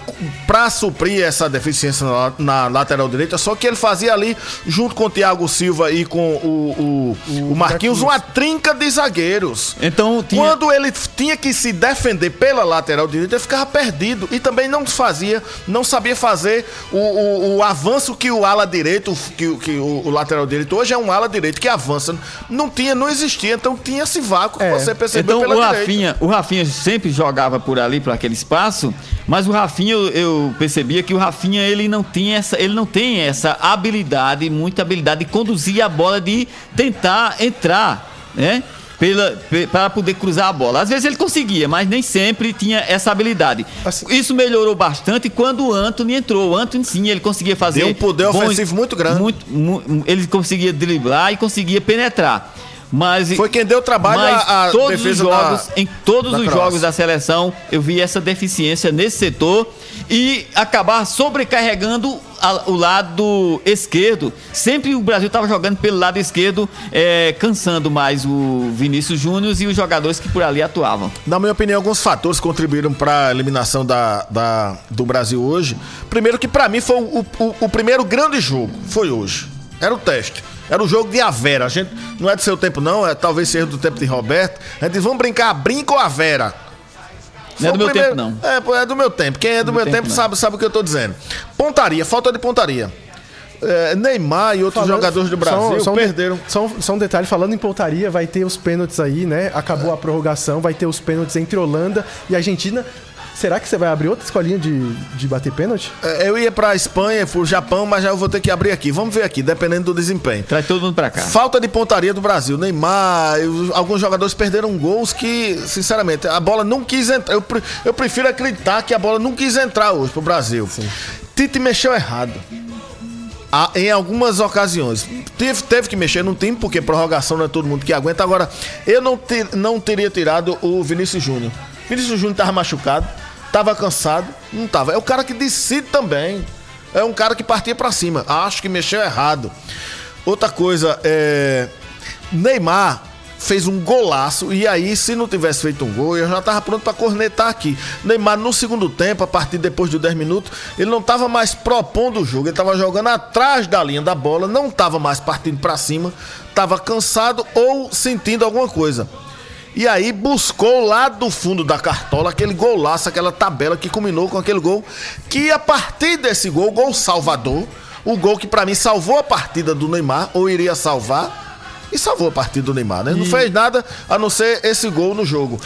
pra suprir essa deficiência na, na lateral direita, só que ele fazia ali, junto com o Thiago Silva e com o, o, o Marquinhos, uma trinca de zagueiros. Então, tinha... Quando ele tinha que se defender pela lateral direita, ele ficava perdido. E também não fazia, não sabia fazer o, o, o avanço que o ala direito, que, que o, o lateral direito hoje é um ala direito que avança. Não tinha, não existia. Então tinha esse vácuo que você percebeu Então pela o direita. Rafinha, o Rafinha sempre jogava por ali, por aquele espaço, mas o Rafinha eu, eu percebia que o Rafinha ele não tinha essa, ele não tem essa habilidade, muita habilidade de conduzir a bola de tentar entrar, né? Pela, para poder cruzar a bola. Às vezes ele conseguia, mas nem sempre tinha essa habilidade. Assim- Isso melhorou bastante quando o Anthony entrou. O Anthony, sim, ele conseguia fazer. Deu um poder bons- ofensivo muito grande. muito- mu- ele conseguia driblar e conseguia penetrar. Mas Foi quem deu trabalho mas à- à todos os jogos, da- em todos os Croácia. jogos da seleção, eu vi essa deficiência nesse setor e acabar sobrecarregando a- o lado esquerdo. Sempre o Brasil estava jogando pelo lado esquerdo, é, cansando mais o Vinícius Júnior e os jogadores que por ali atuavam. Na minha opinião, alguns fatores contribuíram para a eliminação da, da- do Brasil hoje. Primeiro que para mim foi o, o- o primeiro grande jogo, foi hoje. Era o teste. Era o jogo de a Vera. A gente não é do seu tempo não, é talvez seja do tempo de Roberto. A gente diz, vamos brincar, brinca ou a Vera? Não é do meu tempo, não. É, é do meu tempo. Quem é do, Do meu meu tempo, tempo, sabe, sabe o que eu tô dizendo. Pontaria, falta de pontaria. É, Neymar e outros Falando- jogadores do Brasil só- só perderam. Só, um- só um detalhe, falando em pontaria, vai ter os pênaltis aí, né? Acabou a prorrogação, vai ter os pênaltis entre Holanda e Argentina. Será que você vai abrir outra escolinha de, de bater pênalti? É, Eu ia pra Espanha, pro Japão, mas já eu vou ter que abrir aqui. Vamos ver aqui, dependendo do desempenho. Traz todo mundo pra cá. Falta de pontaria do Brasil. Neymar, eu- alguns jogadores perderam gols que, sinceramente, a bola não quis entrar. Eu, eu prefiro acreditar que a bola não quis entrar hoje pro Brasil. Tite mexeu errado. Ah, em algumas ocasiões. Teve, teve que mexer no time, porque prorrogação não é todo mundo que aguenta. Agora, eu não, ter- não teria tirado o Vinícius Júnior. Vinícius Júnior tava machucado, tava cansado, não tava. É o cara que decide também. É um cara que partia pra cima. Acho que mexeu errado. Outra coisa, é. Neymar fez um golaço e aí, se não tivesse feito um gol, eu já tava pronto pra cornetar aqui. Neymar, no segundo tempo, a partir depois de 10 minutos, ele não tava mais propondo o jogo, ele tava jogando atrás da linha da bola, não tava mais partindo pra cima estava cansado ou sentindo alguma coisa. E aí buscou lá do fundo da cartola aquele golaço, aquela tabela que culminou com aquele gol. Que a partir desse gol, gol salvador, o gol que pra mim salvou a partida do Neymar, ou iria salvar, e salvou a partida do Neymar, né? Não fez nada a não ser esse gol no jogo.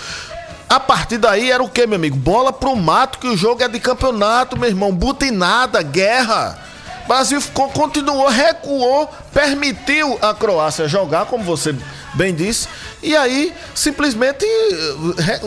A partir daí era o que, meu amigo? Bola pro mato, que o jogo é de campeonato, meu irmão. butinada, guerra. O Brasil ficou, continuou, recuou, permitiu a Croácia jogar, como você bem disse. E aí, simplesmente, eh,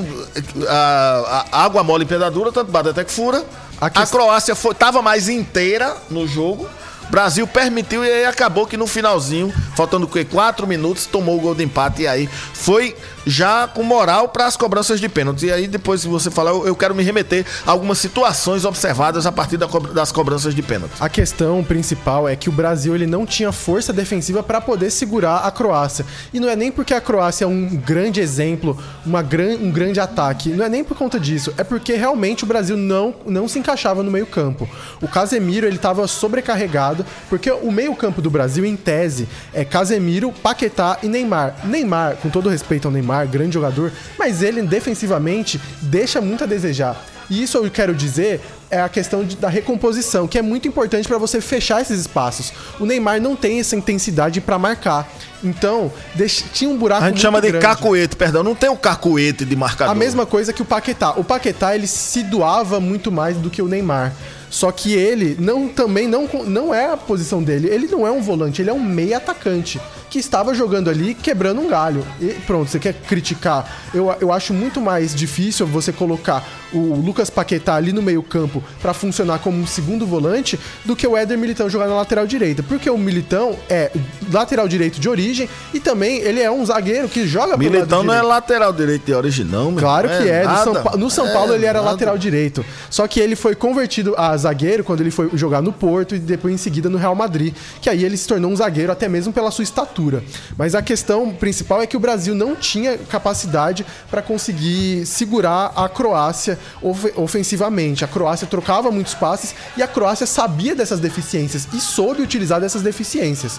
a, a água mole em pedra dura, tanto bate até que fura. A, Croácia foi, tava mais inteira no jogo. Brasil permitiu e aí acabou que no finalzinho, faltando o quê? Quatro minutos, tomou o gol de empate e aí foi já com moral para as cobranças de pênalti. E aí depois se você falar, eu, quero me remeter a algumas situações observadas a partir da co- das cobranças de pênalti. A questão principal é que o Brasil ele não tinha força defensiva para poder segurar a Croácia. E não é nem porque a Croácia é um grande exemplo, uma gran, um grande ataque. Não é nem por conta disso. É porque realmente o Brasil não, não se encaixava no meio-campo. O Casemiro ele estava sobrecarregado, porque o meio-campo do Brasil, em tese, é Casemiro, Paquetá e Neymar. Neymar, com todo respeito ao Neymar, grande jogador, mas ele defensivamente deixa muito a desejar. E isso eu quero dizer é a questão de- da recomposição, que é muito importante para você fechar esses espaços. O Neymar não tem essa intensidade para marcar. Então, deixa- tinha um buraco A gente chama de grande. cacuete, perdão, não tem o cacuete de marcador. A mesma coisa que o Paquetá. O Paquetá, ele se doava muito mais do que o Neymar. Só que ele não também não, não é a posição dele. Ele não é um volante, ele é um meio atacante que estava jogando ali quebrando um galho. E pronto, você quer criticar? Eu, eu acho muito mais difícil você colocar o Lucas Paquetá ali no meio-campo para funcionar como um segundo volante do que o Éder Militão jogar na lateral direita. Porque o Militão é lateral direito de origem e também ele é um zagueiro que joga Militão não é lateral direito de origem, não, meu. Claro que é. No nada. São, no São Paulo É, ele era nada. lateral direito. Só que ele foi convertido zagueiro quando ele foi jogar no Porto e depois em seguida no Real Madrid. Que aí ele se tornou um zagueiro até mesmo pela sua estatura. Mas a questão principal é que o Brasil não tinha capacidade para conseguir segurar a Croácia ofe- ofensivamente. A Croácia trocava muitos passes e a Croácia sabia dessas deficiências e soube utilizar dessas deficiências.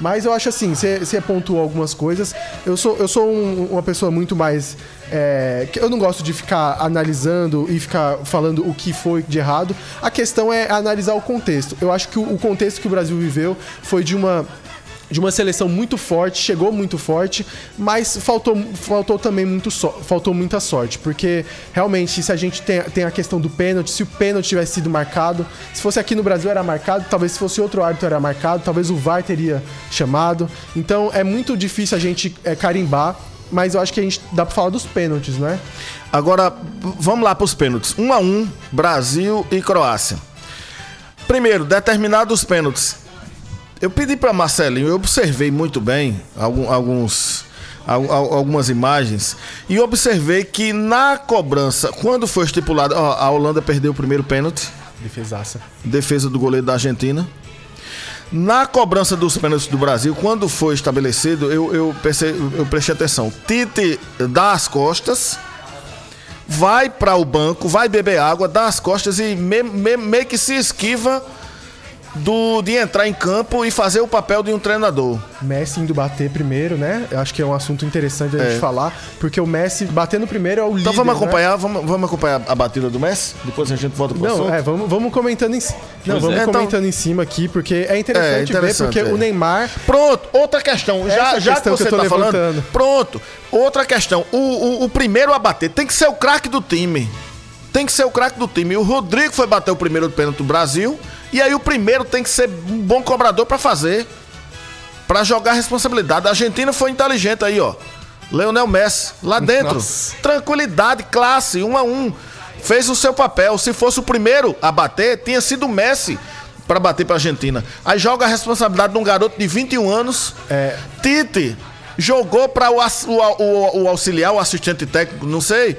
Mas eu acho assim, você pontuou algumas coisas. Eu sou, eu sou um- uma pessoa muito mais. É, eu não gosto de ficar analisando e ficar falando o que foi de errado. A questão é analisar o contexto. Eu acho que o, o contexto que o Brasil viveu foi de uma de uma seleção muito forte, chegou muito forte, mas faltou, faltou também muito so- faltou muita sorte, porque realmente se a gente tem, tem a questão do pênalti, se o pênalti tivesse sido marcado, se fosse aqui no Brasil era marcado, talvez se fosse outro árbitro era marcado, talvez o VAR teria chamado. Então é muito difícil a gente é, carimbar, mas eu acho que a gente dá pra falar dos pênaltis, né? Agora, vamos lá para os pênaltis. Um a um, Brasil e Croácia. Primeiro, determinados pênaltis. Eu pedi para Marcelinho, eu observei muito bem alguns, al- al- algumas imagens e observei que na cobrança, quando foi estipulado, ó, a Holanda perdeu o primeiro pênalti, Defesaça. defesa do goleiro da Argentina. Na cobrança dos pênaltis do Brasil, quando foi estabelecido, eu, eu, perce- eu prestei atenção. Tite dá as costas, vai para o banco, vai beber água, dá as costas e me- me- meio que se esquiva do, de entrar em campo e fazer o papel de um treinador. Messi indo bater primeiro, né? Eu acho que é um assunto interessante a gente É. falar, porque o Messi batendo primeiro é o líder. Então vamos né? acompanhar, vamos, vamos acompanhar a batida do Messi? Depois a gente volta pro Não, assunto. é, vamos, vamos comentando em cima. Não, Pois vamos é. Então- comentando em cima aqui, porque é interessante, É, interessante, ver, porque é. o Neymar. Pronto, outra questão. Já, já que questão que você tô tá falando. levantando. Pronto, outra questão. O, o, o primeiro a bater tem que ser o craque do time. Tem que ser o craque do time. E o Rodrigo foi bater o primeiro pênalti do Brasil. E aí o primeiro tem que ser um bom cobrador pra fazer. Pra jogar a responsabilidade. A Argentina foi inteligente aí, ó. Leonel Messi, lá dentro. Nossa. Tranquilidade, classe, um a um. Fez o seu papel. Se fosse o primeiro a bater, tinha sido o Messi pra bater pra Argentina. Aí joga a responsabilidade de um garoto de 21 anos. É. Tite jogou para o, o, o- o auxiliar, o assistente técnico, não sei,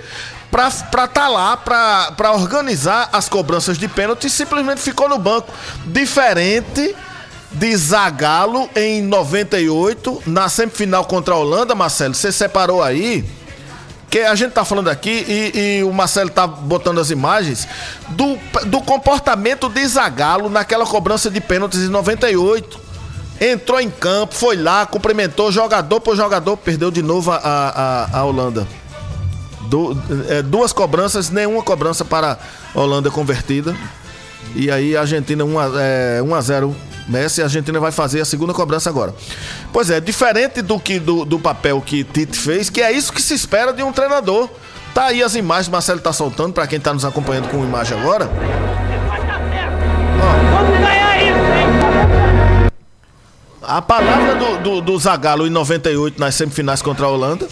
pra estar tá lá, pra organizar as cobranças de pênalti simplesmente ficou no banco. Diferente de Zagallo em 98, na semifinal contra a Holanda, Marcelo, você separou aí que a gente tá falando aqui e, e o Marcelo tá botando as imagens do, do comportamento de Zagallo naquela cobrança de pênaltis em 98. entrou em campo, foi lá, cumprimentou jogador por jogador, perdeu de novo a, a, a Holanda. Du- é, duas cobranças, nenhuma cobrança para a Holanda convertida. E aí a Argentina 1 a, é, 1 a 0 Messi, a Argentina vai fazer a segunda cobrança agora. Pois é, diferente do que do, do papel que Tite fez, que é isso que se espera de um treinador. Tá aí as imagens, Marcelo tá soltando para quem tá nos acompanhando com imagem agora. A palavra do, do, do Zagallo em 98 nas semifinais contra a Holanda.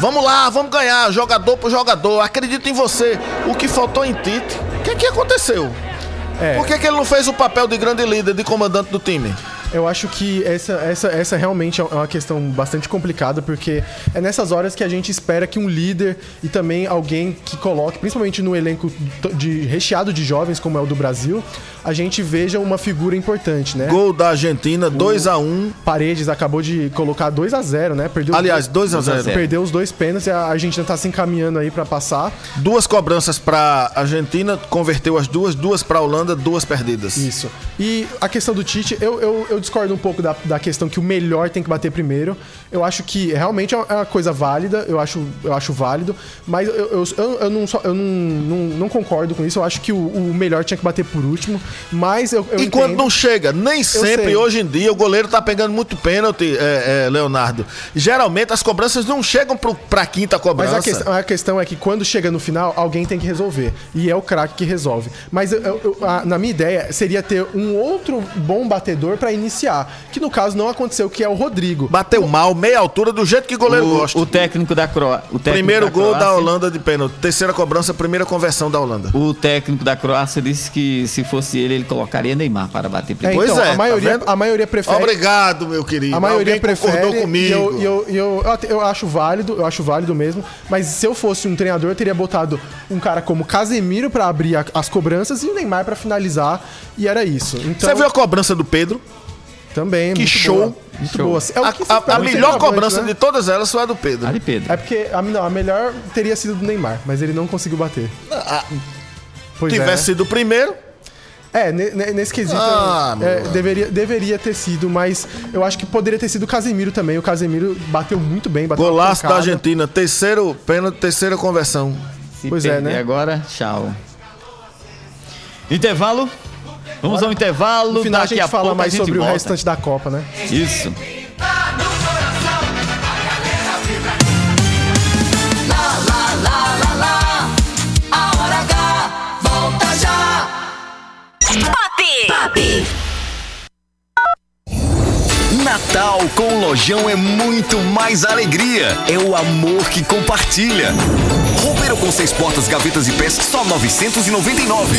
Vamos lá, vamos ganhar, jogador por jogador. Acredito em você. O que faltou em Tite? O que, que aconteceu? Por que, que ele não fez o papel de grande líder, de comandante do time? Eu acho que essa, essa, essa realmente é uma questão bastante complicada, porque é nessas horas que a gente espera que um líder e também alguém que coloque, principalmente no elenco de recheado de jovens, como é o do Brasil, a gente veja uma figura importante, né? Gol da Argentina, 2 a 1 Paredes acabou de colocar 2 a 0 né? Perdeu Aliás, dois- 2 a 0. Perdeu os dois pênaltis e a Argentina tá se encaminhando aí pra passar. Duas cobranças para Argentina, converteu as duas, duas para Holanda, duas perdidas. Isso. E a questão do Tite, eu, eu, eu discordo um pouco da, da questão que o melhor tem que bater primeiro. Eu acho que realmente é uma coisa válida, eu acho, eu acho válido, mas eu, eu, eu, eu não, só- eu não, não, não concordo com isso. Eu acho que o, o melhor tinha que bater por último, mas eu, eu E quando entendo- não chega, nem sempre, hoje em dia, o goleiro tá pegando muito pênalti, é, é, Leonardo. Geralmente as cobranças não chegam pro, pra quinta Mas cobrança. a questão, a questão é que quando chega no final, alguém tem que resolver. E é o craque que resolve. Mas eu- eu- eu- a- na minha ideia, seria ter um outro bom batedor pra iniciar. Que no caso não aconteceu, que é o Rodrigo. Bateu mal, meia altura, do jeito que o goleiro O, gosta. o técnico da Croácia. Primeiro gol da Croácia- Holanda de pênalti. Terceira cobrança, primeira conversão da Holanda. O técnico da Croácia disse que se fosse ele, ele colocaria Neymar para bater É, primeiro. então, é, a, maioria, tá a maioria prefere. Obrigado, meu querido. A maioria Alguém prefere. concordou comigo. E eu, e eu, e eu, eu, eu acho válido, eu acho válido mesmo. Mas se eu fosse um treinador, eu teria botado um cara como Casemiro pra abrir a- as cobranças e o Neymar pra finalizar. E era isso. Então, Você viu a cobrança do Pedro? Também. Que muito show. boa, Muito Show. boa. É o A, que se a- a do melhor centroavante, cobrança né? de todas elas foi a do Pedro. Ali, Pedro. É porque a, não, a melhor teria sido do Neymar, mas ele não conseguiu bater. Ah, Pois tivesse é. sido o primeiro, É, ne- ne- nesse quesito Ah, é, meu. deveria, deveria ter sido, mas eu acho que poderia ter sido o Casemiro também. O Casemiro bateu muito bem, bateu golaço da pancada. Argentina. Terceiro pênalti, terceira conversão. Se Pois é, perder né? agora, tchau. Intervalo? Vamos ao intervalo. No final a daqui gente a fala pouco mais a gente sobre o volta. restante da Copa, né? Isso. Lá, lá, lá, lá, lá. A hora H volta já. Pop! Natal com o Lojão é muito mais alegria. É o amor que compartilha. Roupeiro com seis portas, gavetas e pés, só 999.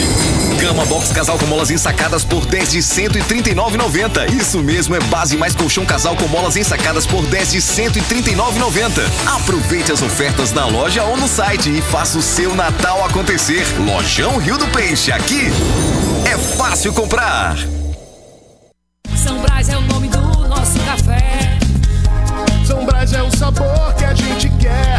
Cama box casal com molas ensacadas por 10 de 139,90. Isso mesmo, é base mais colchão casal com molas ensacadas por 10 de 139,90. Aproveite as ofertas na loja ou no site e faça o seu Natal acontecer. Lojão Rio do Peixe, aqui é fácil comprar. São Brás é o nome do nosso café. São Brás é o sabor que a gente quer.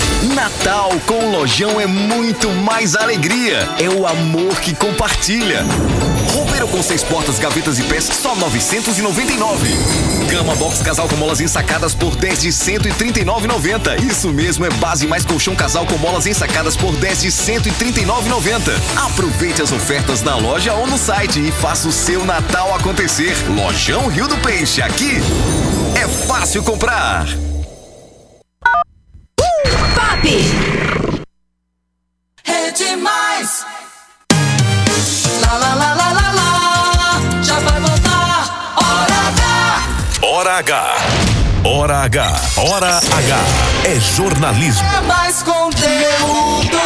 Natal com o Lojão é muito mais alegria. É o amor que compartilha. Roupeiro com seis portas, gavetas e pés, só 999. Cama box casal com molas ensacadas por 10 de 139,90. Isso mesmo, é base mais colchão casal com molas ensacadas por 10 de 139,90. Aproveite as ofertas na loja ou no site e faça o seu Natal acontecer. Lojão Rio do Peixe, aqui é fácil comprar. Pop! É demais! Lá, lá, lá, lá, lá, lá. Já vai voltar, hora H! Hora H. Hora H. Hora H. É jornalismo. É mais conteúdo!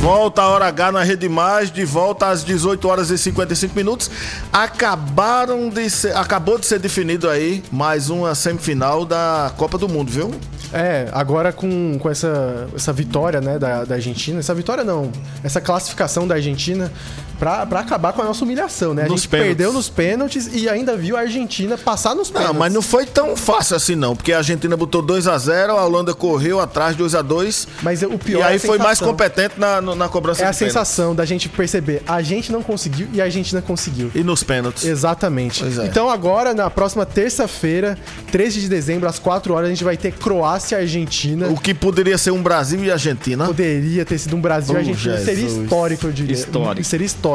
Volta à hora H na Rede Mais, de volta às 18 horas e 55 minutos. Acabaram de ser, acabou de ser definido aí mais uma semifinal da Copa do Mundo, viu? É, agora com, com essa, essa vitória né, da, da Argentina, essa vitória não, essa classificação da Argentina pra, pra acabar com a nossa humilhação, né? A Nos gente pênaltis. perdeu nos pênaltis e ainda viu a Argentina passar nos pênaltis. Não, mas não foi tão fácil assim não, porque a Argentina botou 2 a 0 a Holanda correu atrás 2 a 2 Mas o pior E é a aí foi mais competente na, na cobrança É a sensação da gente perceber, a gente não conseguiu e a Argentina conseguiu. E nos pênaltis. Exatamente. Pois é. Então agora, na próxima terça-feira, 13 de dezembro, às 4 horas, a gente vai ter Croácia e Argentina. O que poderia ser um Brasil e Argentina. Poderia ter sido um Brasil e Oh, Argentina. Seria Jesus. histórico, eu diria. Histórico. Seria histórico.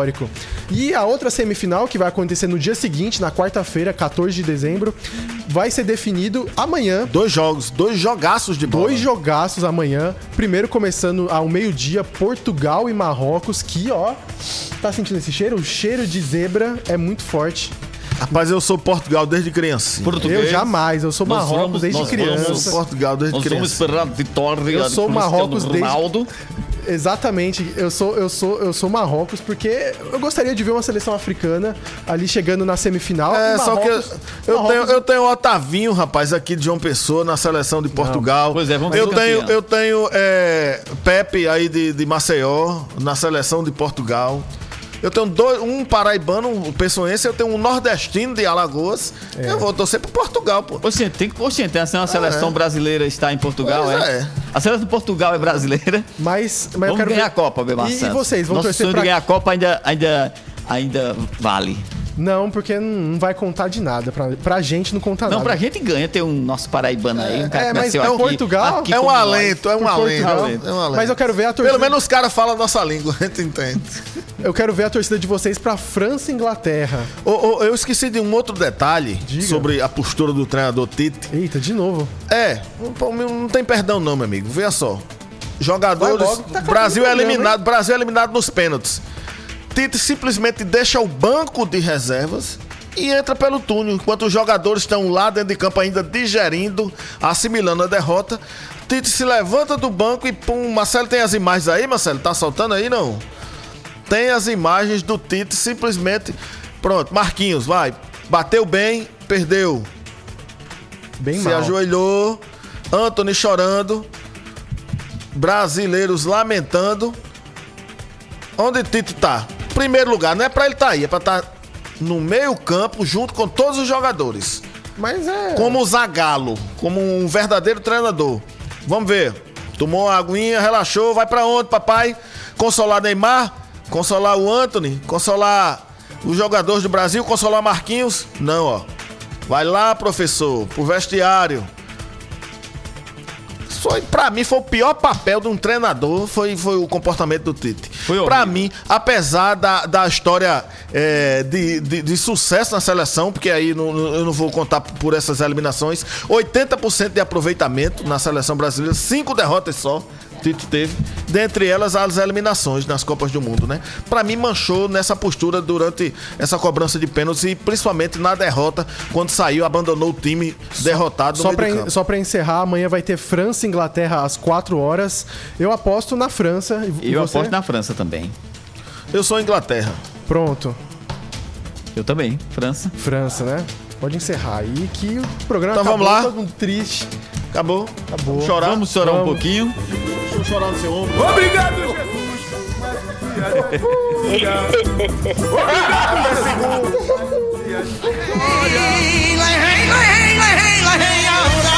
E a outra semifinal, que vai acontecer no dia seguinte, na quarta-feira, 14 de dezembro, vai ser definido amanhã. Dois jogos, dois jogaços de bola. Dois jogaços amanhã. Primeiro começando ao meio-dia, Portugal e Marrocos, que, ó, tá sentindo esse cheiro? O cheiro de zebra é muito forte. Rapaz, eu sou Portugal desde criança. Eu jamais, eu sou Nós Marrocos vamos- desde nós criança. vamos- Portugal desde Nós vamos criança. esperar a vitória Eu sou Marrocos desde- Ronaldo. Exatamente, eu sou, eu sou, eu sou Marrocos porque eu gostaria de ver uma seleção africana ali chegando na semifinal. É, e só que eu, Marrocos- eu Marrocos- tenho, eu tenho o Otavinho, rapaz, aqui de João Pessoa, na seleção de Portugal. Pois é, vamos eu ser tenho, campeão. eu tenho é, Pepe aí de, de Maceió, na seleção de Portugal. Eu tenho dois, um paraibano, um pessoense, eu tenho um nordestino de Alagoas. É. Eu vou torcer pro Portugal, pô. Oxente, tem que. Oxente, é uma seleção é. brasileira está em Portugal, é? é. A seleção de Portugal é brasileira. Mas, mas eu Vamos quero ganhar ver- a Copa, Bebá E, e vocês vão Nosso torcer sonho pra de ganhar a Copa ainda, ainda, ainda vale. Não, porque não não vai contar de nada. Pra, pra gente não conta Não, nada. pra gente ganha ter um nosso paraibano aí, um cara é, que mas nasceu é Portugal, aqui É um alento, é um alento. Portugal. É um alento. Mas eu quero ver a torcida. Pelo menos os caras falam a nossa língua, a gente entende. Eu quero ver a torcida de vocês pra França e Inglaterra. Ô, ô, eu esqueci de um outro detalhe sobre a postura do treinador Tite. Eita, de novo. É, não tem perdão não, meu amigo. Veja só. Jogadores. Tá Brasil é eliminado, Brasil é eliminado nos pênaltis. Tite simplesmente deixa o banco de reservas e entra pelo túnel, enquanto os jogadores estão lá dentro de campo ainda digerindo, assimilando a derrota. Tite se levanta do banco e pum, Marcelo tem as imagens aí, Marcelo? Tá soltando aí não? Tem as imagens do Tite simplesmente pronto, Marquinhos, vai. Bateu bem, perdeu. Bem se mal. ajoelhou, Anthony chorando, brasileiros lamentando. Onde Tite tá? Primeiro lugar, não é pra ele estar tá aí, é pra estar no meio campo junto com todos os jogadores. Mas é. Como o Zagallo, como um verdadeiro treinador. Vamos ver. Tomou uma aguinha, relaxou, vai pra onde, papai? Consolar Neymar? Consolar o Anthony? Consolar os jogadores do Brasil? Consolar Marquinhos? Não, ó. Vai lá, professor, pro vestiário. Foi, pra mim, foi o pior papel de um treinador, foi, foi o comportamento do Tite. Pra mim, apesar da, da história é, de, de, de sucesso na seleção, porque aí não- eu não vou contar por essas eliminações, 80% de aproveitamento na seleção brasileira, cinco derrotas só. Tite teve. Dentre elas, as eliminações nas Copas do Mundo, né? Pra mim, manchou nessa postura durante essa cobrança de pênaltis e principalmente na derrota, quando saiu, abandonou o time derrotado no Só só pra encerrar, amanhã vai ter França e Inglaterra às 4 horas. Eu aposto na França. E eu você? aposto na França também. Eu sou Inglaterra. Pronto. Eu também, França. França, né? Pode encerrar aí que o programa Então vamos lá. todo mundo triste. Acabou? Acabou. Chorar? Vamos chorar um Vamos. pouquinho. Deixa eu chorar no seu ombro. Obrigado, Jesus! Arruma